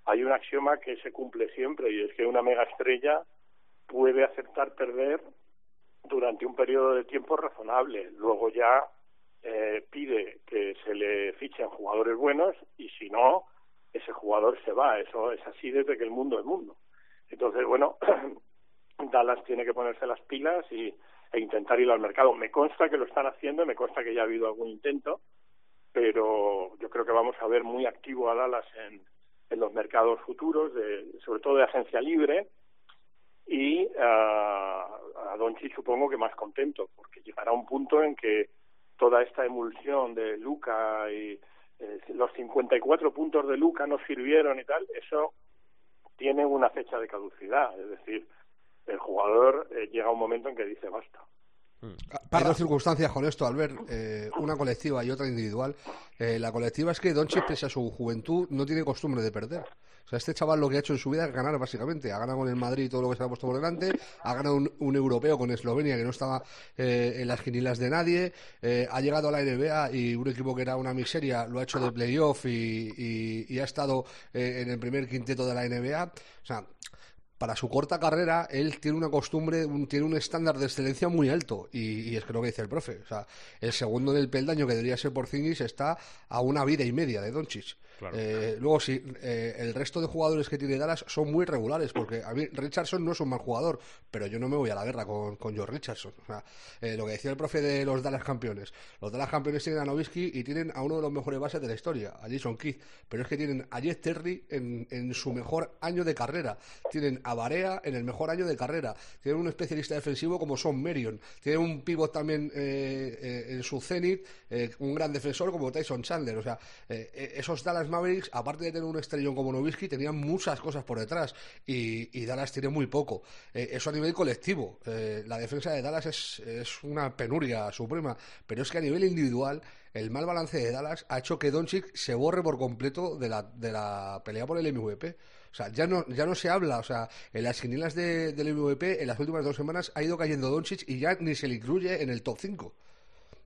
hay un axioma que se cumple siempre y es que una mega estrella puede aceptar perder durante un periodo de tiempo razonable. Luego ya eh, pide que se le fichen jugadores buenos y si no, ese jugador se va. Eso es así desde que el mundo es mundo. Entonces, bueno, Dallas tiene que ponerse las pilas y, e intentar ir al mercado. Me consta que lo están haciendo, me consta que ya ha habido algún intento, pero yo creo que vamos a ver muy activo a Dallas en, en los mercados futuros, de, sobre todo de agencia libre, y a Donchi supongo que más contento, porque llegará un punto en que toda esta emulsión de Luca y eh, los 54 puntos de Luca no sirvieron y tal, eso tiene una fecha de caducidad, es decir, el jugador eh, llega un momento en que dice basta.
Mm. Hay dos circunstancias con esto, Albert, eh, una colectiva y otra individual. Eh, la colectiva es que Doncic, pese a su juventud, no tiene costumbre de perder. O sea, este chaval lo que ha hecho en su vida es ganar, básicamente. Ha ganado con el Madrid todo lo que se ha puesto por delante. Ha ganado un, europeo con Eslovenia, que no estaba eh, en las quinilas de nadie. ha llegado a la NBA y un equipo que era una miseria lo ha hecho de playoff y, y ha estado en el primer quinteto de la NBA. O sea, para su corta carrera, él tiene una costumbre, tiene un estándar de excelencia muy alto. Y, es que lo que dice el profe. O sea, el segundo del peldaño que debería ser Porzingis está a una vida y media de Doncic. Eh, luego, sí, eh, el resto de jugadores que tiene Dallas son muy regulares, porque a mí Richardson no es un mal jugador, pero yo no me voy a la guerra con, con George Richardson. O sea, eh, lo que decía el profe de los Dallas campeones, los Dallas campeones tienen a Nowitzki y tienen a uno de los mejores bases de la historia, a Jason Keith, pero es que tienen a Jeff Terry en, en su mejor año de carrera, tienen a Barea en el mejor año de carrera, tienen un especialista defensivo como Son Marion, tienen un pivot también en su zenith, un gran defensor como Tyson Chandler, o sea, esos Dallas Mavericks, aparte de tener un estrellón como Nowitzki, tenían muchas cosas por detrás y, Dallas tiene muy poco. Eh, eso a nivel colectivo. Eh, la defensa de Dallas es, una penuria suprema, pero es que a nivel individual el mal balance de Dallas ha hecho que Doncic se borre por completo de la, de la pelea por el MVP. O sea, ya no, ya no se habla, o sea, en las quinielas del MVP en las últimas dos semanas ha ido cayendo Doncic y ya ni se le incluye en el top 5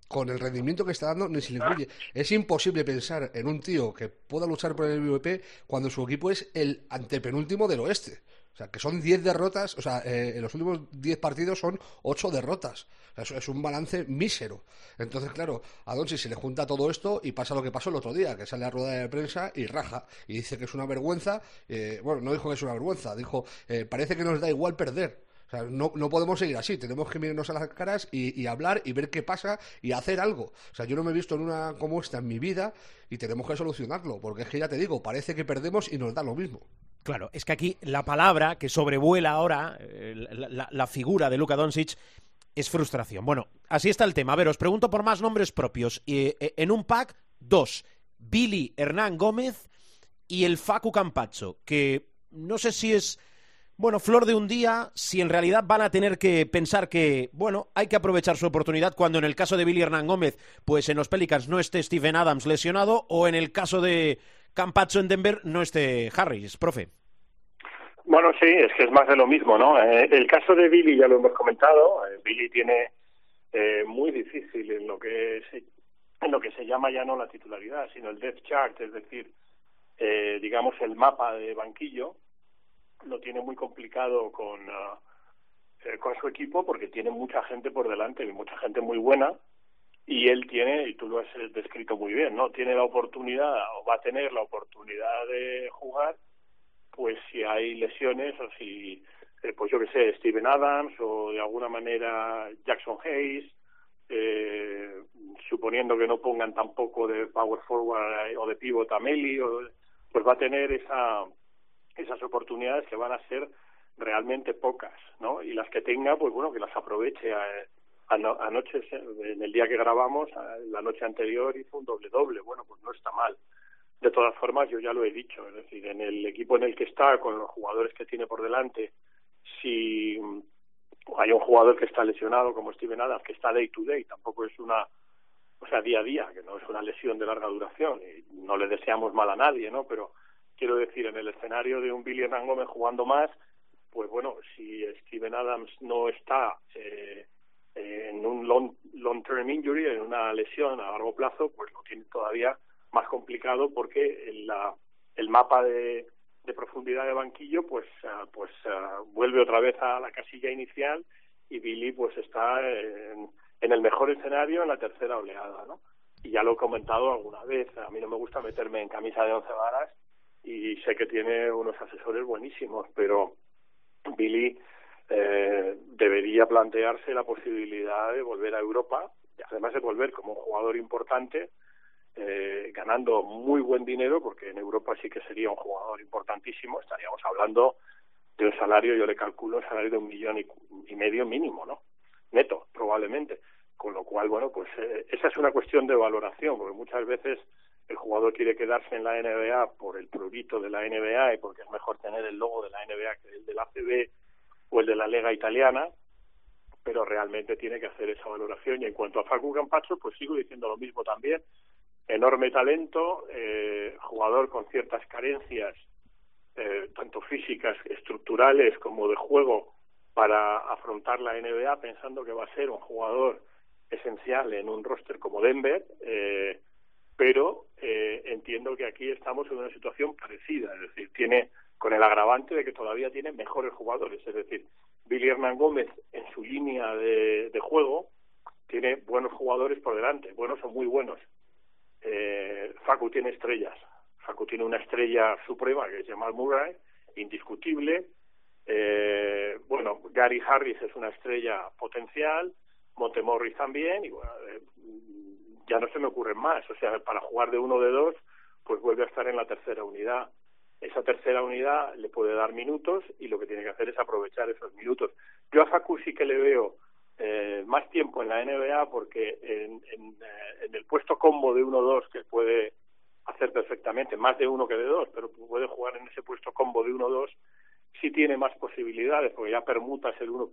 con el rendimiento que está dando, ni se le incluye. Es imposible pensar en un tío que pueda luchar por el MVP cuando su equipo es el antepenúltimo del oeste. O sea, que son 10 derrotas, o sea, eh, en los últimos 10 partidos son 8 derrotas. Es un balance mísero. Entonces, claro, a se le junta todo esto y pasa lo que pasó el otro día, que sale a rueda de prensa y raja. Y dice que es una vergüenza. Eh, bueno, no dijo que es una vergüenza, dijo, eh, parece que nos da igual perder. No, podemos seguir así, tenemos que mirarnos a las caras y, y, hablar y ver qué pasa y hacer algo. O sea, yo no me he visto en una como esta en mi vida y tenemos que solucionarlo, porque es que ya te digo, parece que perdemos y nos da lo mismo.
Claro, es que aquí la palabra que sobrevuela ahora eh, la, la, figura de Luka Doncic es frustración. Bueno, así está el tema. A ver, os pregunto por más nombres propios. Eh, en un pack, dos. Billy Hernán Gómez y el Facu Campacho, que no sé si es bueno, flor de un día, si en realidad van a tener que pensar que, bueno, hay que aprovechar su oportunidad cuando en el caso de Billy Hernán Gómez, pues en los Pelicans no esté Steven Adams lesionado o en el caso de Campacho en Denver no esté Harris, profe.
Bueno, sí, es que es más de lo mismo, ¿no? Eh, el caso de Billy ya lo hemos comentado. Eh, Billy tiene eh, muy difícil en lo que se, en lo que se llama ya no la titularidad, sino el depth chart, es decir, eh, digamos, el mapa de banquillo, lo tiene muy complicado con, eh, con su equipo porque tiene mucha gente por delante y mucha gente muy buena y él tiene, y tú lo has eh, descrito muy bien, ¿no? Tiene la oportunidad o va a tener la oportunidad de jugar pues si hay lesiones o si, eh, pues yo que sé, Steven Adams o de alguna manera Jackson Hayes, eh, suponiendo que no pongan tampoco de power forward o de pivot a Meli, pues va a tener esa, esas oportunidades que van a ser realmente pocas, ¿no? Y las que tenga, pues bueno, que las aproveche. anoche, en el día que grabamos, la noche anterior hizo un doble doble, bueno, pues no está mal. De todas formas, yo ya lo he dicho, es decir, en el equipo en el que está, con los jugadores que tiene por delante, si hay un jugador que está lesionado como Steven Adams, que está day to day, tampoco es una, o sea, día a día, que no es una lesión de larga duración, y no le deseamos mal a nadie, ¿no? Pero quiero decir, en el escenario de un Billy Hernán Gómez jugando más, pues bueno, si Steven Adams no está eh, en un long, long term injury, en una lesión a largo plazo, pues lo tiene todavía más complicado porque el, la, el mapa de, de profundidad de banquillo pues uh, pues uh, vuelve otra vez a la casilla inicial y Billy pues está en, en, el mejor escenario en la tercera oleada no y ya lo he comentado alguna vez a mí no me gusta meterme en camisa de once varas y sé que tiene unos asesores buenísimos pero Billy eh, debería plantearse la posibilidad de volver a Europa y además de volver como un jugador importante eh, ganando muy buen dinero, porque en Europa sí que sería un jugador importantísimo, estaríamos hablando de un salario, yo le calculo un salario de un millón y, medio mínimo, ¿no? Neto, probablemente. Con lo cual, bueno, pues eh, esa es una cuestión de valoración, porque muchas veces el jugador quiere quedarse en la NBA por el prurito de la NBA y porque es mejor tener el logo de la NBA que el de la ACB o el de la Lega Italiana, pero realmente tiene que hacer esa valoración. Y en cuanto a Facu Campacho, pues sigo diciendo lo mismo también enorme talento, eh, jugador con ciertas carencias, eh, tanto físicas, estructurales como de juego, para afrontar la NBA, pensando que va a ser un jugador esencial en un roster como Denver, eh, pero eh, entiendo que aquí estamos en una situación parecida, es decir, tiene con el agravante de que todavía tiene mejores jugadores, es decir, Billy Hernán Gómez en su línea de, de juego tiene buenos jugadores por delante, buenos o muy buenos, eh, Facu tiene estrellas. Facu tiene una estrella suprema que es Jamal Murray, indiscutible. Eh, bueno, Gary Harris es una estrella potencial, Montemorris también, y bueno, eh, ya no se me ocurren más. O sea, para jugar de uno de dos, pues vuelve a estar en la tercera unidad. Esa tercera unidad le puede dar minutos y lo que tiene que hacer es aprovechar esos minutos. Yo a Facu sí que le veo eh, más tiempo en la NBA porque eh, en el puesto combo de 1-2 que puede hacer perfectamente, más de uno que de dos, pero puede jugar en ese puesto combo de 1-2, sí tiene más posibilidades porque ya permutas el uno,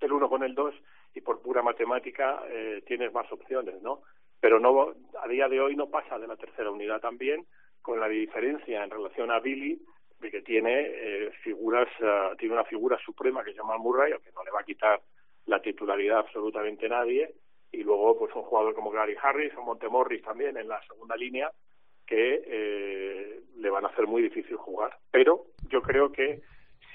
el uno con el 2 y por pura matemática eh, tienes más opciones, ¿no? Pero no a día de hoy no pasa de la tercera unidad también, con la diferencia en relación a Billy de que tiene eh, figuras, uh, tiene una figura suprema que se llama Murray, que no le va a quitar la titularidad absolutamente nadie y luego pues un jugador como Gary Harris o Montemorris también en la segunda línea que eh, le van a hacer muy difícil jugar. Pero yo creo que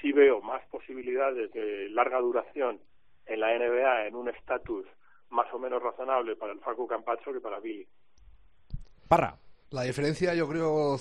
sí veo más posibilidades de larga duración en la NBA en un estatus más o menos razonable para el Facu Campacho que para Billy
Parra
la diferencia, yo creo,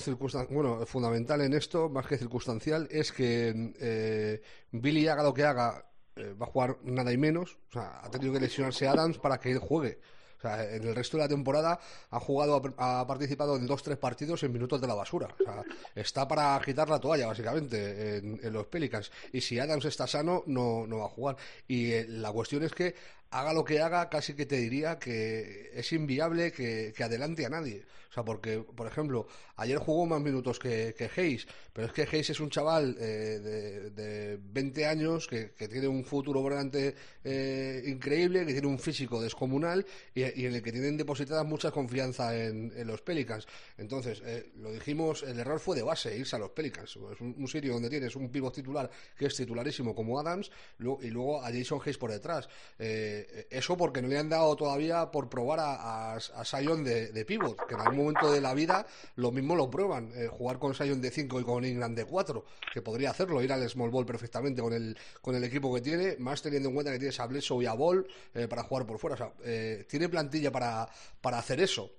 bueno, fundamental en esto, más que circunstancial, es que eh, Billy haga lo que haga, eh, va a jugar nada y menos. O sea, ha tenido que lesionarse Adams para que él juegue. O sea, en el resto de la temporada ha jugado, ha participado en dos, tres partidos en minutos de la basura. O sea, está para quitar la toalla, básicamente, en, los Pelicans. Y si Adams está sano, no, no va a jugar. Y eh, la cuestión es que haga lo que haga, casi que te diría que es inviable que, que adelante a nadie. O sea, porque, por ejemplo, ayer jugó más minutos que, que Hayes, pero es que Hayes es un chaval eh, de, de, 20 años que, que, tiene un futuro por delante eh, increíble, que tiene un físico descomunal y, en el que tienen depositada mucha confianza en, los Pelicans. Entonces, eh, lo dijimos, el error fue de base irse a los Pelicans. Es un, sitio donde tienes un pivot titular que es titularísimo como Adams y luego a Jason Hayes por detrás. Eh, eso porque no le han dado todavía por probar a, a, Sion de, pivot, que en algún momento de la vida lo mismo lo prueban, eh, jugar con Sion de 5 y con England de 4, que podría hacerlo, ir al small ball perfectamente con el, con el equipo que tiene, más teniendo en cuenta que tiene a Bledsoe y a Ball eh, para jugar por fuera. O sea, tiene plantilla para, para hacer eso.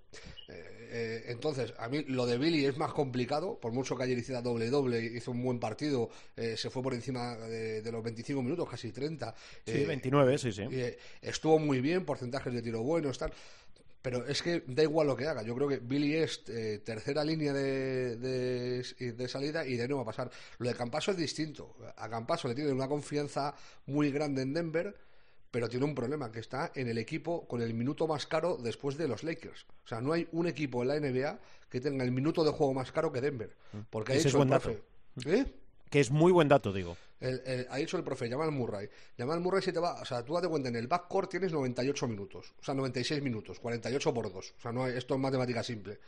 Eh, entonces, a mí lo de Billy es más complicado, por mucho que ayer hiciera doble-doble, hizo un buen partido, eh, se fue por encima de, los 25 minutos, casi 30.
Sí, 29, eh, sí, sí.
estuvo muy bien, porcentajes de tiro buenos, tal. Pero es que da igual lo que haga. Yo creo que Billy es tercera línea de, de, salida y de nuevo a pasar. Lo de Campaso es distinto. A Campaso le tiene una confianza muy grande en Denver pero tiene un problema, que está en el equipo con el minuto más caro después de los Lakers. O sea, no hay un equipo en la NBA que tenga el minuto de juego más caro que Denver. Mm. Porque ha dicho
es ¿Eh? Que es muy buen dato, digo
ha dicho el profe, llama al Murray. Llama al Murray si te va. O sea, tú date cuenta, en el backcourt tienes 98 minutos. O sea, 96 minutos. 48 por 2. O sea, no esto es matemática simple.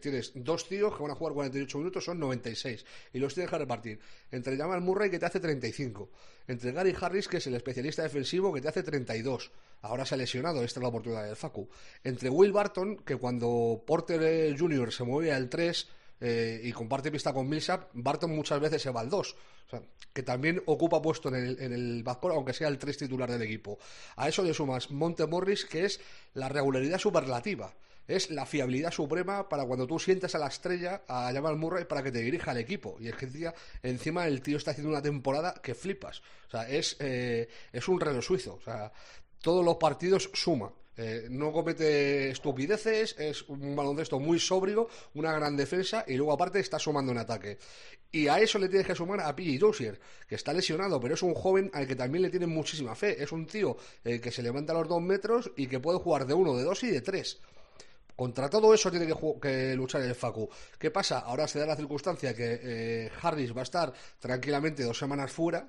tienes dos tíos que van a jugar 48 minutos, son 96. Y los tienes que repartir. Entre llama al Murray, que te hace 35. Entre Gary Harris, que es el especialista defensivo, que te hace 32. Ahora se ha lesionado, esta es la oportunidad del Facu. Entre Will Barton, que cuando Porter Jr. se mueve al 3 eh, y comparte pista con Millsap, Barton muchas veces se va al 2. O sea, que también ocupa puesto en el, en el backcourt, aunque sea el 3 titular del equipo. A eso le sumas Monte Morris, que es la regularidad superlativa. Es la fiabilidad suprema para cuando tú sientes a la estrella, a Jamal Murray, para que te dirija al equipo. Y es que encima el tío está haciendo una temporada que flipas. O sea, es, eh, es un reloj suizo. O sea, todos los partidos suma. Eh, no comete estupideces, es un baloncesto muy sobrio, una gran defensa y luego aparte está sumando en ataque. Y a eso le tienes que sumar a P.J. Dozier, que está lesionado, pero es un joven al que también le tienen muchísima fe. Es un tío eh, que se levanta a los dos metros y que puede jugar de uno, de dos y de tres. Contra todo eso tiene que, luchar el Facu. ¿Qué pasa? Ahora se da la circunstancia que eh, Harris va a estar tranquilamente dos semanas fuera,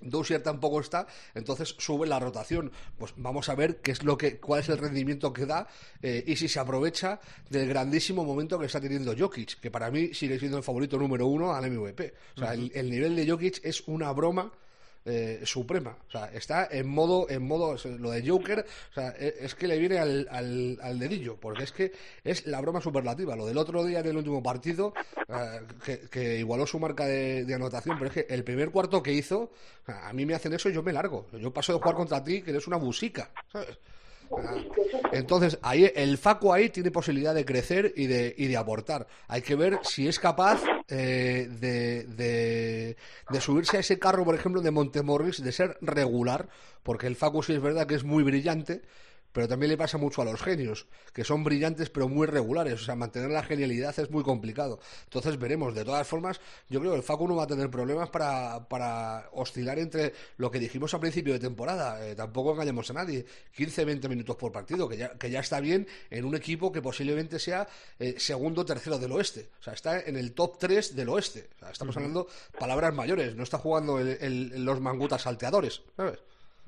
Dozier tampoco está, entonces sube la rotación. Pues vamos a ver qué es lo que, cuál es el rendimiento que da eh, y si se aprovecha del grandísimo momento que está teniendo Jokic, que para mí sigue siendo el favorito número uno al MVP. O sea, el, nivel de Jokic es una broma eh, suprema. O sea, está en modo, en modo, lo de Joker, o sea, e, es que le viene al, al, dedillo, porque es que es la broma superlativa. Lo del otro día en el último partido, eh, que, igualó su marca de, anotación, pero es que el primer cuarto que hizo, a mí me hacen eso y yo me largo. Yo paso de jugar contra ti, que eres una busica, ¿sabes? Entonces, ahí el Facu ahí tiene posibilidad de crecer y de, y de aportar. Hay que ver si es capaz eh, de, de, de, subirse a ese carro, por ejemplo, de Montemorris, de ser regular, porque el Facu sí es verdad que es muy brillante, pero también le pasa mucho a los genios, que son brillantes pero muy regulares, o sea, mantener la genialidad es muy complicado. Entonces veremos, de todas formas, yo creo que el Facu no va a tener problemas para, para oscilar entre lo que dijimos a principio de temporada, eh, tampoco engañemos a nadie, 15-20 minutos por partido, que ya, que ya está bien en un equipo que posiblemente sea eh, segundo o tercero del oeste, o sea, está en el top 3 del oeste, o sea, estamos hablando palabras mayores, no está jugando los mangutas salteadores, ¿sabes?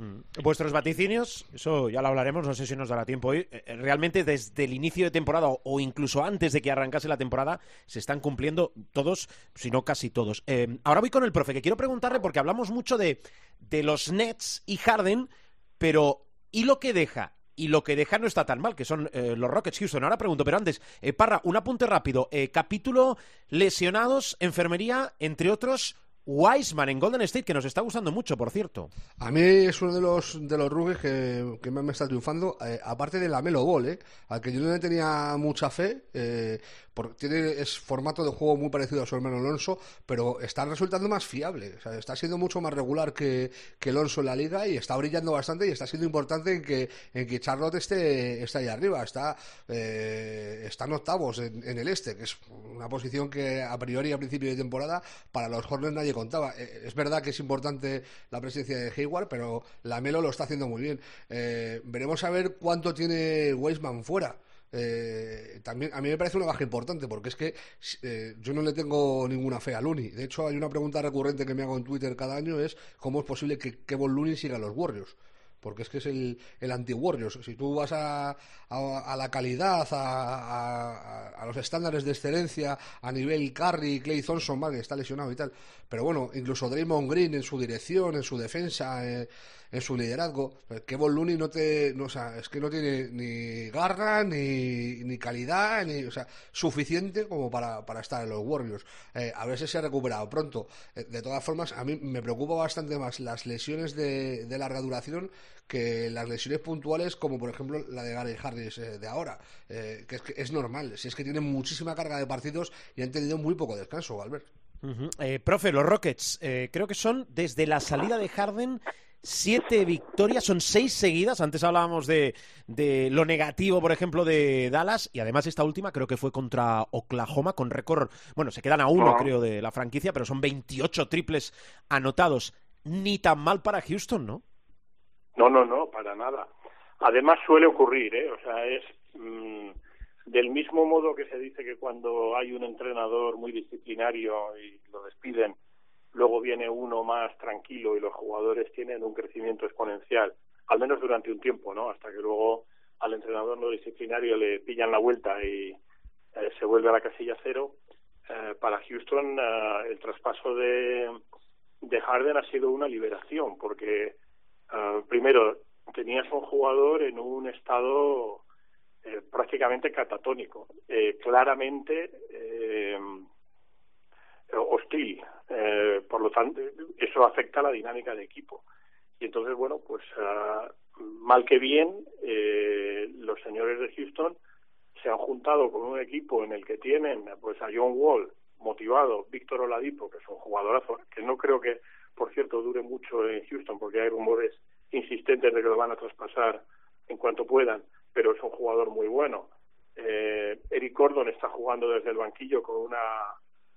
Mm. Vuestros vaticinios, eso ya lo hablaremos, no sé si nos dará tiempo hoy. Eh, eh, realmente desde el inicio de temporada o incluso antes de que arrancase la temporada se están cumpliendo todos, si no casi todos. Eh, ahora voy con el profe, que quiero preguntarle porque hablamos mucho de, de los Nets y Harden, pero ¿y lo que deja? y lo que deja no está tan mal, que son los Rockets Houston. Ahora pregunto, pero antes, Parra, un apunte rápido. capítulo lesionados, enfermería, entre otros, Wiseman en Golden State, que nos está gustando mucho, por cierto.
A mí es uno de los de los rugby que, que me está triunfando, eh, aparte de la Melo Ball, eh, al que yo no le tenía mucha fe, eh, porque tiene es formato de juego muy parecido a su hermano Alonso, pero está resultando más fiable, está siendo mucho más regular que, que Alonso en la liga y está brillando bastante y está siendo importante en que, en que Charlotte esté, esté ahí arriba, está, eh, están octavos en, en, el este, que es una posición que a priori a principio de temporada para los Hornets nadie contaba. Eh, es verdad que es importante la presencia de Hayward, pero la Melo lo está haciendo muy bien. Eh, veremos a ver cuánto tiene Weisman fuera. Eh, también a mí me parece una baja importante porque es que eh, yo no le tengo ninguna fe a Looney. De hecho, hay una pregunta recurrente que me hago en Twitter cada año es cómo es posible que Kevin Looney siga a los Warriors porque es que es el, el anti-Warriors. Si tú vas a, a, la calidad, a, a, los estándares de excelencia a nivel Curry, Clay Thompson, vale, está lesionado y tal. Pero bueno, incluso Draymond Green en su dirección, en su defensa, eh, en su liderazgo. Kevin Looney no te, no, sea, es que no tiene ni garra, ni, ni calidad, ni, o sea, suficiente como para, para estar en los Warriors. Eh, a ver si se ha recuperado pronto. Eh, de todas formas, a mí me preocupa bastante más las lesiones de, de larga duración que las lesiones puntuales, como por ejemplo la de Gary Harris eh, de ahora, que, es, normal. Si es que tienen muchísima carga de partidos y han tenido muy poco descanso, Albert.
profe, los Rockets, creo que son desde la salida de Harden siete victorias, son seis seguidas. Antes hablábamos de, de, lo negativo, por ejemplo, de Dallas, y además esta última creo que fue contra Oklahoma, con récord, bueno, se quedan a uno, creo, de la franquicia, pero son 28 triples anotados. Ni tan mal para Houston, ¿no?
No, no, no, para nada. Además suele ocurrir, ¿eh? O sea, es mm, del mismo modo que se dice que cuando hay un entrenador muy disciplinario y lo despiden, luego viene uno más tranquilo y los jugadores tienen un crecimiento exponencial, al menos durante un tiempo, ¿no? Hasta que luego al entrenador no disciplinario le pillan la vuelta y eh, se vuelve a la casilla cero. Eh, para Houston eh, el traspaso de, de Harden ha sido una liberación porque primero tenías un jugador en un estado prácticamente catatónico, claramente hostil. Eh, por lo tanto, eso afecta a la dinámica de equipo. Y entonces, bueno, pues ah, mal que bien, eh, los señores de Houston se han juntado con un equipo en el que tienen pues a John Wall motivado, Víctor Oladipo, que es un jugadorazo, que no creo que, por cierto, dure mucho en Houston, porque hay rumores insistentes de que lo van a traspasar en cuanto puedan, pero es un jugador muy bueno. Eh, Eric Gordon está jugando desde el banquillo con una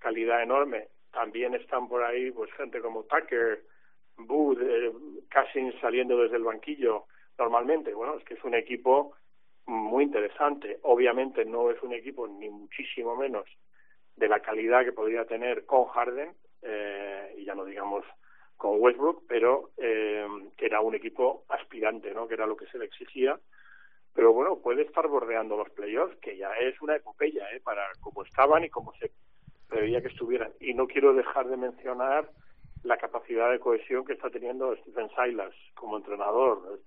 calidad enorme. También están por ahí pues gente como Tucker, Booth, eh, saliendo desde el banquillo normalmente. Bueno, es que es un equipo muy interesante. Obviamente no es un equipo ni muchísimo menos de la calidad que podría tener con Harden, eh, y ya no digamos con Westbrook, pero eh, que era un equipo aspirante, ¿no? Que era lo que se le exigía. Pero bueno, puede estar bordeando los playoffs, que ya es una epopeya, ¿eh? Para cómo estaban y cómo se preveía que estuvieran. Y no quiero dejar de mencionar la capacidad de cohesión que está teniendo Stephen Silas como entrenador.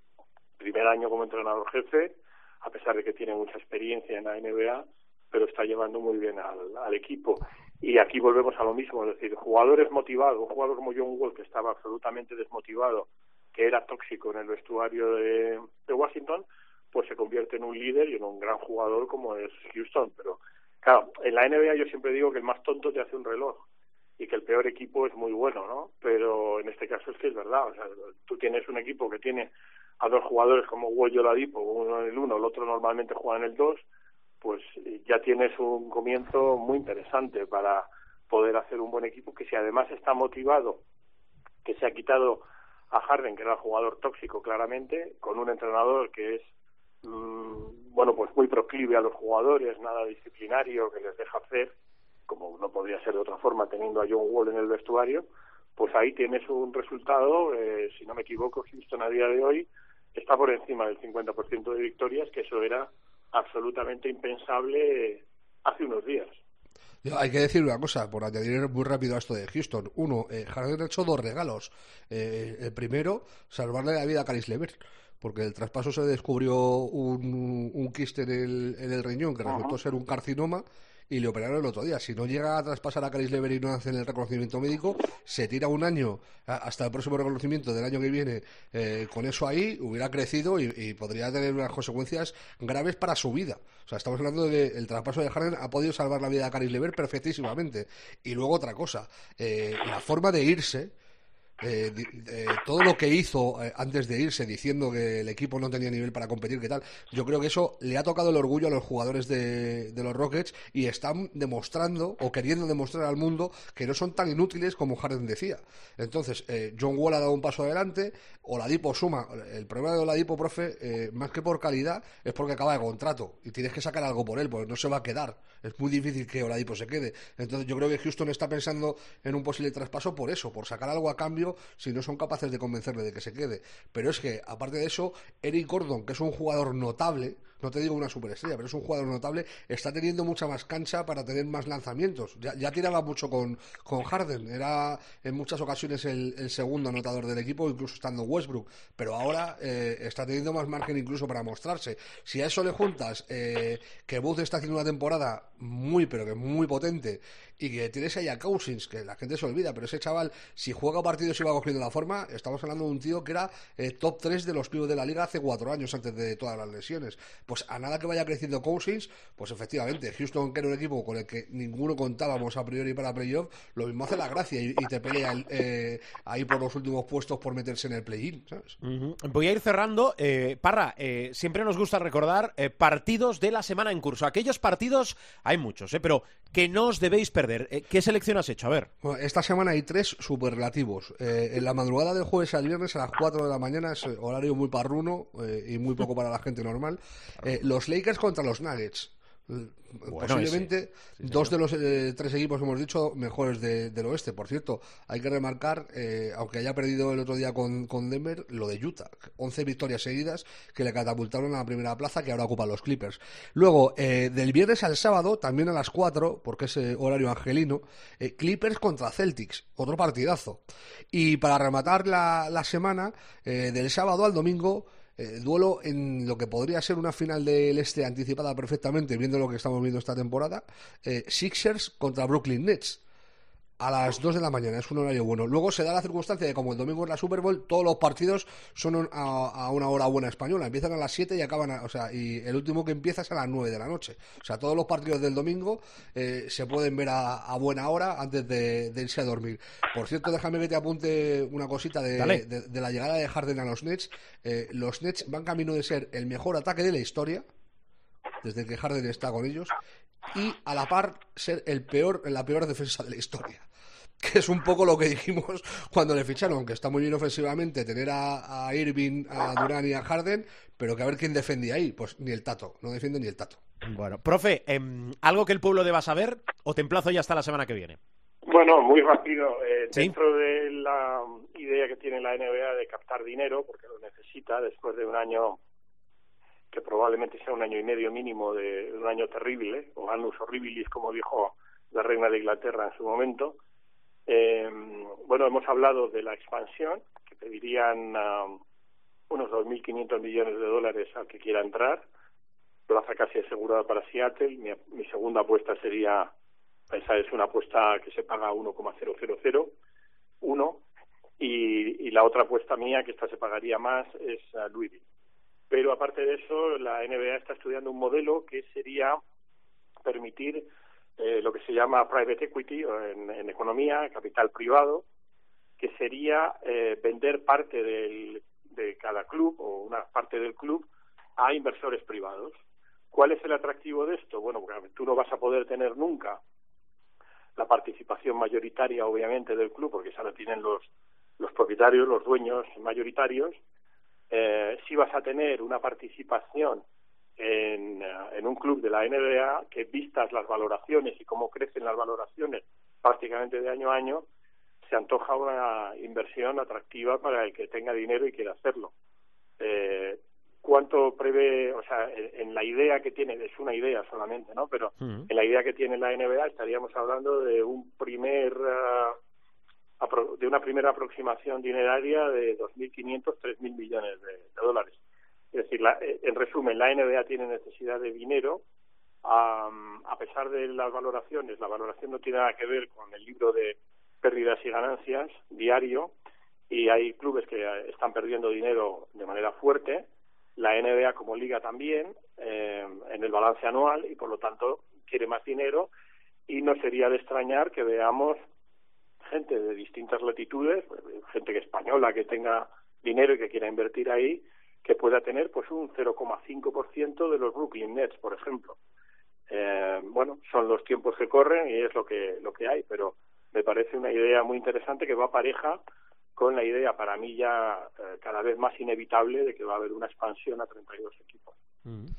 Primer año como entrenador jefe, a pesar de que tiene mucha experiencia en la NBA, pero está llevando muy bien al, equipo. Y aquí volvemos a lo mismo, es decir, jugadores motivados, un jugador como John Wall que estaba absolutamente desmotivado, que era tóxico en el vestuario de, de Washington, pues se convierte en un líder y en un gran jugador como es Houston, pero Claro, en la NBA yo siempre digo que el más tonto te hace un reloj y que el peor equipo es muy bueno, ¿no? Pero en este caso es que es verdad, o sea, tú tienes un equipo que tiene a dos jugadores como Woyo Ladipo, uno en el uno, el otro normalmente juega en el dos, pues ya tienes un comienzo muy interesante para poder hacer un buen equipo que si además está motivado, que se ha quitado a Harden, que era el jugador tóxico claramente, con un entrenador que es Mm, bueno, pues muy proclive a los jugadores, nada disciplinario, que les deja hacer, como no podría ser de otra forma teniendo a John Wall en el vestuario, pues ahí tienes un resultado, eh, si no me equivoco, Houston a día de hoy está por encima del 50% de victorias, que eso era absolutamente impensable hace unos días.
Hay que decir una cosa, por añadir muy rápido a esto de Houston. Uno, eh, Harden ha hecho dos regalos. Eh, el primero, salvarle la vida a Caris Levert porque el traspaso se descubrió un, un quiste en el, en el riñón que resultó ser un carcinoma y le operaron el otro día. Si no llega a traspasar a Caris Lever y no hacen el reconocimiento médico, se tira un año hasta el próximo reconocimiento del año que viene eh, con eso ahí, hubiera crecido y, podría tener unas consecuencias graves para su vida. O sea, estamos hablando de que el traspaso de Harden ha podido salvar la vida de Caris Lever perfectísimamente. Y luego otra cosa, eh, la forma de irse eh, eh, todo lo que hizo eh, antes de irse diciendo que el equipo no tenía nivel para competir, ¿qué tal? Yo creo que eso le ha tocado el orgullo a los jugadores de, los Rockets y están demostrando o queriendo demostrar al mundo que no son tan inútiles como Harden decía. Entonces, John Wall ha dado un paso adelante, Oladipo suma. El problema de Oladipo, profe, más que por calidad, es porque acaba de contrato y tienes que sacar algo por él, porque no se va a quedar. Es muy difícil que Oladipo se quede. Entonces, yo creo que Houston está pensando en un posible traspaso por eso, por sacar algo a cambio si no son capaces de convencerle de que se quede. Pero es que, aparte de eso, Eric Gordon, que es un jugador notable, no te digo una superestrella, pero es un jugador notable, está teniendo mucha más cancha para tener más lanzamientos. Ya, tiraba mucho con, con Harden, era en muchas ocasiones el, segundo anotador del equipo, incluso estando Westbrook, pero ahora eh, está teniendo más margen incluso para mostrarse. Si a eso le juntas eh, que Booth está haciendo una temporada muy, pero que muy potente y que tienes ahí a Cousins, que la gente se olvida, pero ese chaval, si juega partidos y va cogiendo la forma, estamos hablando de un tío que era eh, top 3 de los pibos de la liga hace cuatro años antes de todas las lesiones. Pues a nada que vaya creciendo Cousins, pues efectivamente, Houston, que era un equipo con el que ninguno contábamos a priori para playoff, lo mismo hace la gracia y, te pelea eh, ahí por los últimos puestos por meterse en el play-in.
Voy a ir cerrando. Eh, Parra, siempre nos gusta recordar partidos de la semana en curso. Aquellos partidos, hay muchos, pero que no os debéis perder eh, ¿Qué selección has hecho? A ver.
esta semana hay tres superlativos. Eh, en la madrugada del jueves al viernes a las 4 de la mañana es horario muy parruno eh, y muy poco para la gente normal. los Lakers contra los Nuggets. Posiblemente dos de los eh, tres equipos que hemos dicho mejores del oeste. Por cierto, hay que remarcar, eh, aunque haya perdido el otro día con, Denver, lo de Utah. 11 victorias seguidas que le catapultaron a la primera plaza que ahora ocupan los Clippers. Luego, eh, del viernes al sábado, también a las 4, porque es horario angelino, Clippers contra Celtics. Otro partidazo. Y para rematar la, la semana, del sábado al domingo, eh, duelo en lo que podría ser una final del este anticipada perfectamente, viendo lo que estamos viendo esta temporada. Eh, Sixers contra Brooklyn Nets a las 2 de la mañana, es un horario bueno. Luego se da la circunstancia de como el domingo es la Super Bowl, todos los partidos son a, una hora buena española, empiezan a las 7 y acaban, a, o sea, y el último que empieza es a las 9 de la noche. O sea, todos los partidos del domingo eh, se pueden ver a, buena hora antes de, irse a dormir. Por cierto, déjame que te apunte una cosita de, la llegada de Harden a los Nets. Eh, los Nets van camino de ser el mejor ataque de la historia desde que Harden está con ellos y a la par ser el peor, la peor defensa de la historia. Que es un poco lo que dijimos cuando le ficharon, que está muy bien ofensivamente tener a, Irving, a Durán y a Harden, pero que a ver quién defendía ahí. Pues ni el tato, no defiende ni el tato.
Bueno, profe, em, ¿algo que el pueblo deba saber o te emplazo ya hasta la semana que viene?
Bueno, muy rápido. Eh, dentro de la idea que tiene la NBA de captar dinero, porque lo necesita después de un año que probablemente sea un año y medio mínimo de, un año terrible, o annus horribilis, como dijo la reina de Inglaterra en su momento. Eh, bueno, hemos hablado de la expansión, que pedirían uh, unos 2.500 millones de dólares al que quiera entrar, plaza casi asegurada para Seattle. Mi, segunda apuesta sería, esa es una apuesta que se paga 1,0001, y, y la otra apuesta mía, que esta se pagaría más, es uh, Louisville. Pero aparte de eso, la NBA está estudiando un modelo que sería permitir eh, lo que se llama private equity en, en economía, capital privado, que sería eh, vender parte del, de cada club o una parte del club a inversores privados. ¿Cuál es el atractivo de esto? Bueno, porque tú no vas a poder tener nunca la participación mayoritaria, obviamente, del club, porque esa la tienen los, los propietarios, los dueños mayoritarios, eh, si vas a tener una participación en, eh, en, un club de la NBA que vistas las valoraciones y cómo crecen las valoraciones prácticamente de año a año, se antoja una inversión atractiva para el que tenga dinero y quiera hacerlo. Eh, ¿Cuánto prevé, o sea, en, la idea que tiene, es una idea solamente, ¿no? Pero en la idea que tiene la NBA estaríamos hablando de un primer uh, de una primera aproximación dineraria de 2.500, 3.000 millones de, dólares. Es decir, la, eh, en resumen, la NBA tiene necesidad de dinero. a pesar de las valoraciones, la valoración no tiene nada que ver con el libro de pérdidas y ganancias diario y hay clubes que están perdiendo dinero de manera fuerte. La NBA como liga también eh, en el balance anual y por lo tanto quiere más dinero y no sería de extrañar que veamos gente de distintas latitudes, gente que española que tenga dinero y que quiera invertir ahí, que pueda tener pues un 0,5% de los Brooklyn Nets, por ejemplo. Eh, bueno, son los tiempos que corren y es lo que lo que hay, pero me parece una idea muy interesante que va pareja con la idea para mí ya eh, cada vez más inevitable de que va a haber una expansión a 32 equipos.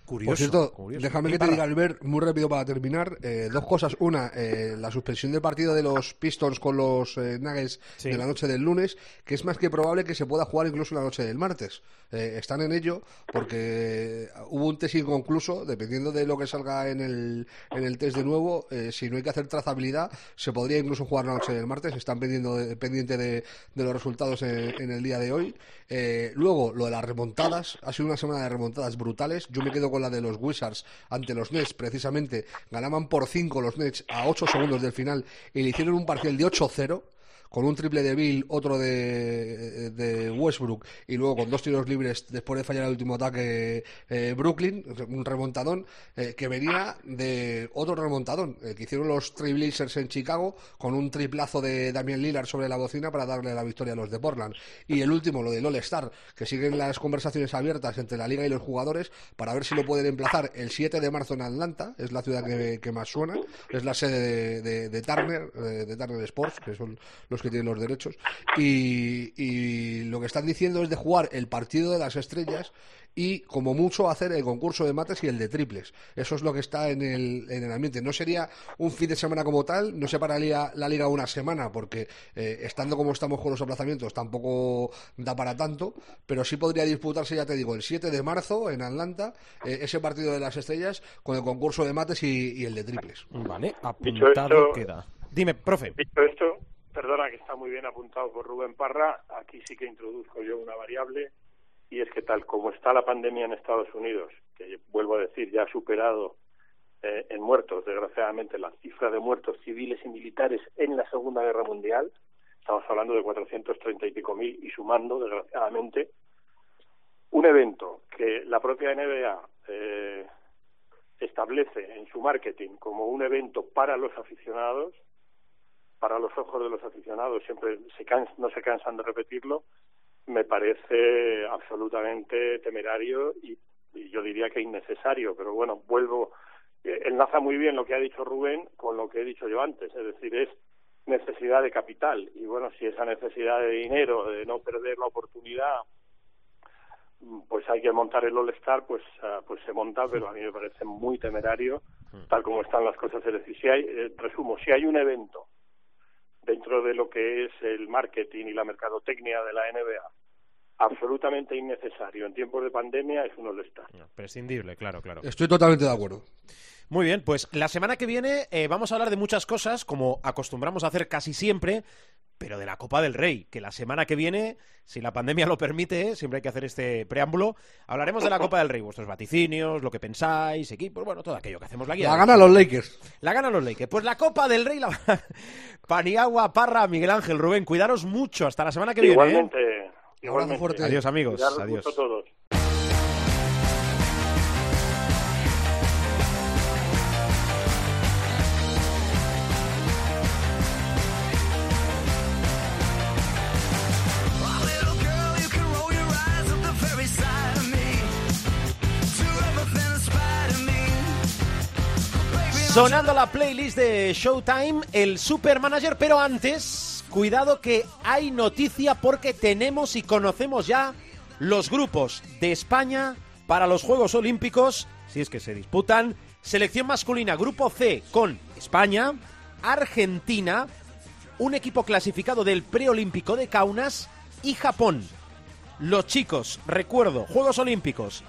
Curioso.
Por cierto,
curioso.
déjame que te diga, Albert, muy rápido para terminar, eh, dos cosas. Una, eh, la suspensión del partido de los Pistons con los eh, Nuggets
Sí.
de la noche del lunes, que es más que probable que se pueda jugar incluso la noche del martes. Eh, están en ello porque hubo un test inconcluso, dependiendo de lo que salga en el, en el test de nuevo, eh, si no hay que hacer trazabilidad, se podría incluso jugar la noche del martes. Están pendiente, pendiente de, de los resultados en, en el día de hoy. Eh, luego, lo de las remontadas, ha sido una semana de remontadas brutales. Yo me quedo con la de los Wizards ante los Nets, precisamente. Ganaban por 5 los Nets a 8 segundos del final y le hicieron un parcial de 8-0 con un triple de Bill, otro de, de Westbrook y luego con dos tiros libres después de fallar el último ataque eh, Brooklyn, un remontadón eh, que venía de otro remontadón eh, que hicieron los Trailblazers en Chicago con un triplazo de Damian Lillard sobre la bocina para darle la victoria a los de Portland. Y el último, lo del All-Star, que siguen las conversaciones abiertas entre la liga y los jugadores para ver si lo pueden emplazar el 7 de marzo en Atlanta, es la ciudad que, más suena, es la sede de, de- de Turner, eh, de Turner Sports, que son los que tienen los derechos. Y, y lo que están diciendo es de jugar el partido de las estrellas y como mucho hacer el concurso de mates y el de triples. Eso es lo que está en el, en el ambiente. No sería un fin de semana como tal, no se pararía la liga una semana, porque eh, estando como estamos con los aplazamientos tampoco da para tanto, pero sí podría disputarse, ya te digo, el 7 de marzo en Atlanta, eh, ese partido de las estrellas con el concurso de mates y, y el de triples.
Vale, apuntado
esto-
queda. Dime, profe.
Dicho esto, perdona que está muy bien apuntado por Rubén Parra, aquí sí que introduzco yo una variable y es que tal como está la pandemia en Estados Unidos, que vuelvo a decir ya ha superado eh, en muertos, desgraciadamente, la cifra de muertos civiles y militares en la Segunda Guerra Mundial, estamos hablando de 430 y pico mil y sumando, desgraciadamente, un evento que la propia NBA eh, establece en su marketing como un evento para los aficionados, para los ojos de los aficionados, siempre se cans- no se cansan de repetirlo, me parece absolutamente temerario y, y yo diría que innecesario, pero bueno, vuelvo, eh, enlaza muy bien lo que ha dicho Rubén con lo que he dicho yo antes, es decir, es necesidad de capital. Y bueno, si esa necesidad de dinero, de no perder la oportunidad, mm, pues hay que montar el All-Star, pues, ah, pues se monta, pero a mí me parece muy temerario, tal como están las cosas. Es decir, si hay, eh, resumo, si hay un evento dentro de lo que es el marketing y la mercadotecnia de la NBA absolutamente innecesario en tiempos de pandemia es un All-Star.
Prescindible, claro, claro.
Estoy totalmente de acuerdo.
Muy bien, pues la semana que viene eh, vamos a hablar de muchas cosas, como acostumbramos a hacer casi siempre, pero de la Copa del Rey, que la semana que viene, si la pandemia lo permite, siempre hay que hacer este preámbulo, hablaremos de la Copa del Rey, vuestros vaticinios, lo que pensáis, equipos, bueno, todo aquello que hacemos la guía.
La ganan los Lakers.
La ganan los Lakers. Pues la Copa del Rey, la... Paniagua, Parra, Miguel Ángel, Rubén, cuidaros mucho, hasta la semana que viene. ¿eh?
Igualmente, igualmente.
fuerte.
Adiós, amigos,
Cuidaros
adiós.
mucho todos.
Sonando la playlist de Showtime, el Supermanager, pero antes, cuidado que hay noticia porque tenemos y conocemos ya los grupos de España para los Juegos Olímpicos, si es que se disputan. Selección masculina, grupo C con España, Argentina, un equipo clasificado del preolímpico de Kaunas y Japón. Los chicos, recuerdo, Juegos Olímpicos,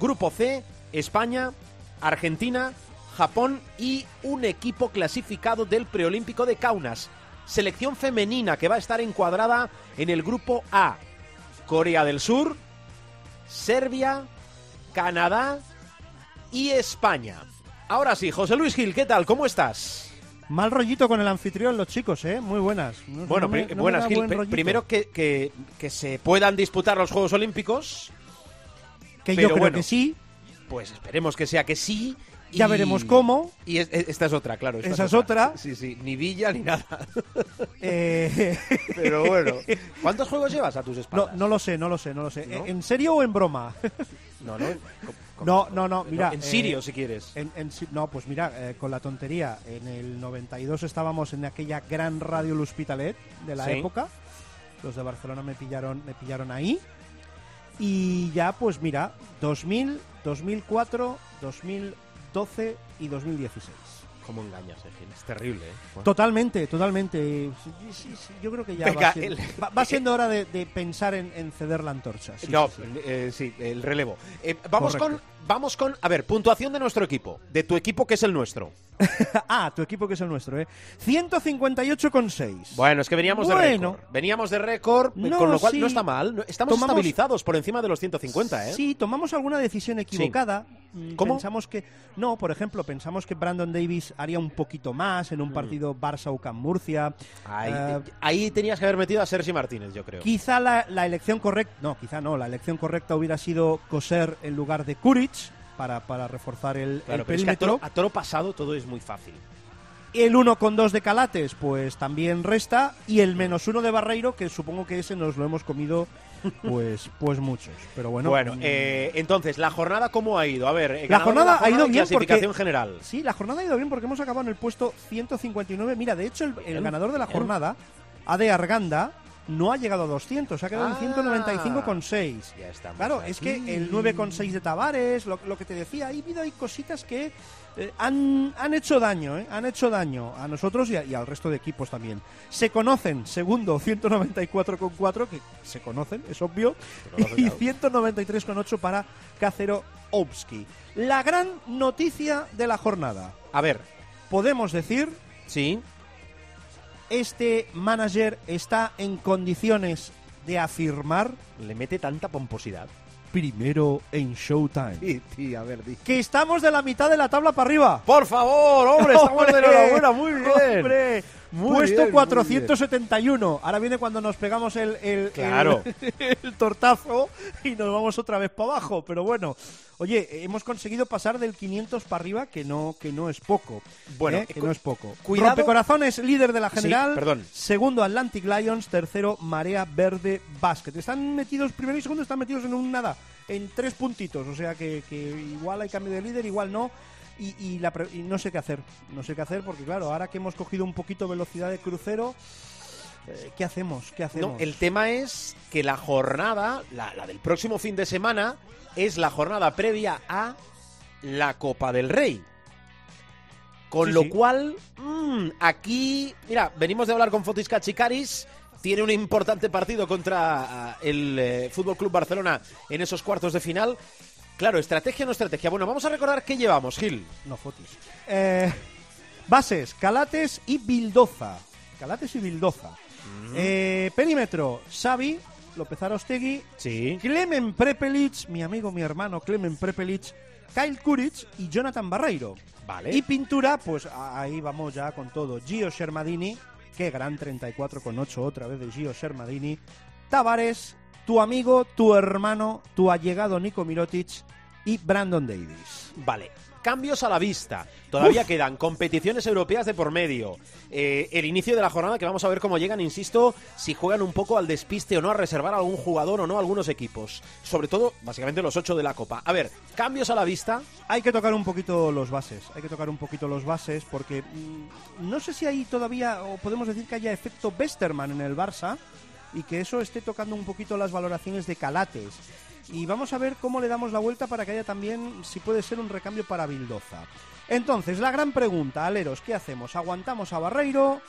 Grupo C, España, Argentina, Japón y un equipo clasificado del preolímpico de Kaunas. Selección femenina que va a estar encuadrada en el grupo A. Corea del Sur, Serbia, Canadá y España. Ahora sí, José Luis Gil, ¿qué tal? ¿Cómo estás?
Mal rollito con el anfitrión, los chicos, ¿eh? Muy buenas. No-
Bueno,
no me-
pri-
no me
buenas, Gil.
buen.
Primero que, que- que se puedan disputar los Juegos Olímpicos,
que yo creo
bueno.
que sí.
pues esperemos que sea que sí.
Ya
y-
veremos cómo.
Y es- es- esta es otra, claro. esta
Esa es otra.
Sí, sí, ni Villa ni nada.
Eh,
Pero bueno. ¿Cuántos juegos llevas a tus espaldas?
no lo sé, no lo sé, no lo sé.
¿No?
¿En serio o en broma?
no. no,
No, no, no, mira.
en
eh,
Sirio, si quieres.
En, en si- no, pues mira, eh, con la tontería, en el 92 estábamos en aquella gran radio L'Hospitalet de la
Sí.
época. Los de Barcelona me pillaron, me pillaron ahí. Y ya, pues mira, 2000, 2004, 2012 y 2016.
¿Cómo engañas, Egil? Es terrible, ¿eh? Bueno.
Totalmente, totalmente. Sí, sí, sí, yo creo que ya
Venga,
va, siendo,
el-
va- va siendo hora de, de pensar en, en ceder la antorcha. Sí,
no, eh, sí, el relevo. Eh, vamos
Correcto.
con, vamos con, a ver, puntuación de nuestro equipo, de tu equipo que es el nuestro.
ah, tu equipo que es el nuestro, ¿eh? 158,6.
Bueno, es que veníamos de récord. Veníamos de récord,
No,
con lo cual
sí.
no está mal. Estamos
Tomamos-
estabilizados por encima de los 150, ¿eh?
Sí, tomamos alguna decisión equivocada. Mm,
¿Cómo?
Pensamos que no, por ejemplo, pensamos que Brandon Davis haría un poquito más en un partido Barça UCAM Murcia.
Mm. Ahí,
Eh,
ahí tenías que haber metido a Sergi Martínez, yo creo.
Quizá la, la elección correcta, no, quizá no, la elección correcta hubiera sido coser en lugar de Kuric para, para reforzar el,
Claro,
el
pero es que a toro, a toro pasado todo es muy fácil.
El 1 con 2 de Calates, pues también resta. Y el menos 1 de Barreiro, que supongo que ese nos lo hemos comido, pues, pues muchos. Pero bueno.
Bueno,
mm,
eh, entonces, ¿la jornada cómo ha ido? A ver, eh,
La jornada ha ido bien
clasificación
porque-
general.
Sí, la jornada ha ido bien porque hemos acabado en el puesto 159. Mira, de hecho, el, el ganador de la jornada, Ade Arganda, no ha llegado a 200, se ha quedado
Ah.
en 195,6.
Ya estamos
Claro,
aquí.
es que el 9,6 de Tavares, lo, lo que te decía, ahí habido hay cositas que eh, han, han hecho daño, ¿eh? han hecho daño a nosotros y, a- y al resto de equipos también. Se conocen, segundo 194,4, que se conocen, es obvio,
conocen,
y
claro.
193,8 para Cacero Obski. La gran noticia de la jornada.
A ver,
Podemos decir,
sí.
Este manager está en condiciones de afirmar
Le mete tanta pomposidad.
primero en Showtime.
Sí, sí, a ver, di.
Que estamos de la mitad de la tabla para arriba.
Por favor, hombre, estamos de enhorabuena, muy bien.
¡Hombre!
Muy
Puesto
bien, muy
471. Ahora viene cuando nos pegamos el, el,
Claro.
el- el tortazo y nos vamos otra vez para abajo. Pero bueno, oye, hemos conseguido pasar del 500 para arriba, que no, que no es poco.
Bueno,
¿eh? que no es poco.
cuidado-
Rompecorazones, líder de la
Sí,
general.
perdón.
Segundo, Atlantic Lions. Tercero, Marea Verde Basket. Están metidos, primero y segundo, están metidos en un nada, en tres puntitos. O sea que, que igual hay cambio de líder, igual no. Y, y la y no sé qué hacer. No sé qué hacer porque, claro, ahora que hemos cogido un poquito velocidad de crucero, eh, ¿qué hacemos? ¿Qué hacemos?
No, el tema es que la jornada, la, la del próximo fin de semana, es la jornada previa a la Copa del Rey. Con
Sí,
lo
sí.
cual, mm, aquí, mira, venimos de hablar con Fotis Cachicaris. Tiene un importante partido contra ah, el eh, Fútbol Club Barcelona en esos cuartos de final. Claro, estrategia o no estrategia. Bueno, vamos a recordar qué llevamos, Gil.
No, fotis. Eh, bases, Calates y Bildoza. Calates y Bildoza. Eh, perímetro, Xavi, López Arostegui,
Sí.
Clemen Prepelic, mi amigo, mi hermano Clemen Prepelic, Kyle Kuric y Jonathan Barreiro.
Vale.
Y pintura, pues ahí vamos ya con todo. Gio Shermadini, qué gran 34,8 otra vez de Gio Shermadini. Tavares, tu amigo, tu hermano, tu allegado Nico Mirotic y Brandon Davis.
Vale. Cambios a la vista. Todavía
Uf.
quedan competiciones europeas de por medio. Eh, el inicio de la jornada que vamos a ver cómo llegan, insisto, si juegan un poco al despiste o no, a reservar a algún jugador o no a algunos equipos. Sobre todo, básicamente, los ocho de la Copa. A ver, cambios a la vista.
Hay que tocar un poquito los bases, hay que tocar un poquito los bases porque mm, no sé si hay todavía, o podemos decir que haya efecto Westerman en el Barça y que eso esté tocando un poquito las valoraciones de Calates. Y vamos a ver cómo le damos la vuelta para que haya también, si puede ser, un recambio para Bildoza. Entonces, la gran pregunta, Aleros, ¿qué hacemos? ¿Aguantamos a Barreiro?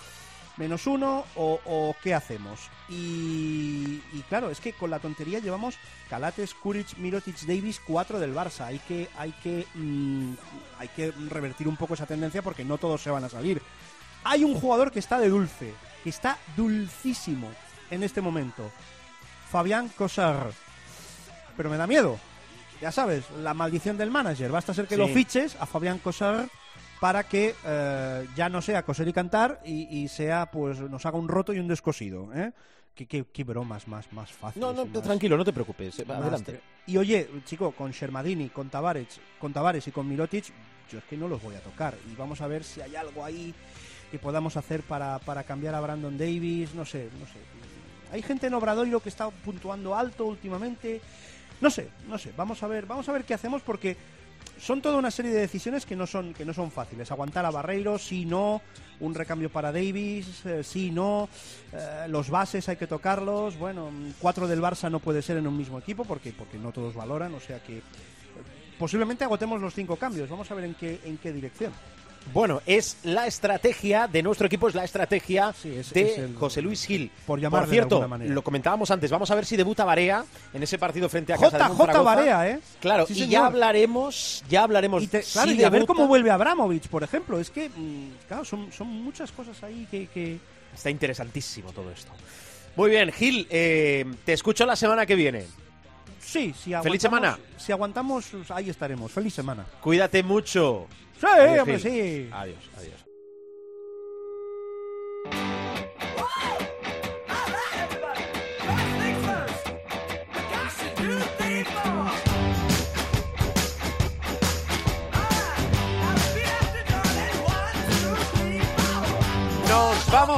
menos uno o, qué hacemos. Y, y claro, es que con la tontería llevamos Calates, Kuric, Mirotic, Davis, cuatro del Barça. Hay que, hay que, mm, hay que revertir un poco esa tendencia porque no todos se van a salir. Hay un jugador que está de dulce, que está dulcísimo en este momento. Fabián Cosar. Pero me da miedo. Ya sabes, la maldición del manager. Basta ser que
Sí.
lo fiches a Fabián Cosar para que eh, ya no sea coser y cantar y, y sea, pues, nos haga un roto y un descosido. ¿eh? Qué, qué- qué bromas más, más fáciles.
No, no,
más-
tranquilo, no te preocupes. eh, Adelante.
Y oye, chico, con Shermadini, con Tavares, con Tavares y con Mirotic, yo es que no los voy a tocar. Y vamos a ver si hay algo ahí que podamos hacer para, para cambiar a Brandon Davis, no sé, no sé. Hay gente en Obradoiro que está puntuando alto últimamente. No sé, no sé. Vamos a ver, vamos a ver qué hacemos porque son toda una serie de decisiones que no son que no son fáciles. Aguantar a Barreiro, si no, un recambio para Davis, eh, si no, eh, los bases hay que tocarlos. Bueno, cuatro del Barça no puede ser en un mismo equipo porque porque no todos valoran, o sea que eh, posiblemente agotemos los cinco cambios. Vamos a ver en qué, en qué dirección.
Bueno, es la estrategia de nuestro equipo, es la estrategia
Sí, es-
de
es el-
José Luis Gil.
por de
cierto, lo comentábamos antes, vamos a ver si debuta Barea en ese partido frente a Casa de
J, J
Monzaragoza.
Barea, ¿eh?
Claro,
Sí,
y
señor.
ya hablaremos, ya hablaremos.
Y, te-
si
claro, y a ver cómo vuelve Abramovich, por ejemplo. Es que, mm, claro, son, son muchas cosas ahí que... que...
Está interesantísimo todo esto. Muy bien, Gil, eh, te escucho la semana que viene.
Sí, si aguantamos,
Feliz semana.
Si aguantamos, ahí estaremos. Feliz semana.
Cuídate mucho.
Sí, hombre, sí.
Adiós, adiós.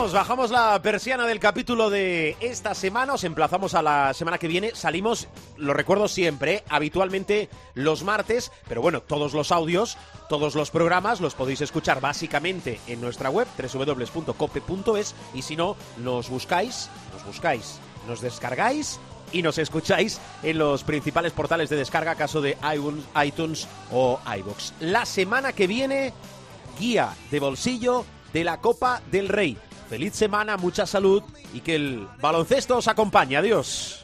Nos vamos, bajamos la persiana del capítulo de esta semana, os emplazamos a la semana que viene, salimos, lo recuerdo siempre, ¿eh? habitualmente los martes, pero bueno, todos los audios, todos los programas los podéis escuchar básicamente en nuestra web, www.cope.es, y si no, nos buscáis, nos buscáis, nos descargáis y nos escucháis en los principales portales de descarga, caso de iTunes o iBox. La semana que viene guía de bolsillo de la Copa del Rey. Feliz semana, mucha salud y que el baloncesto os acompañe. Adiós.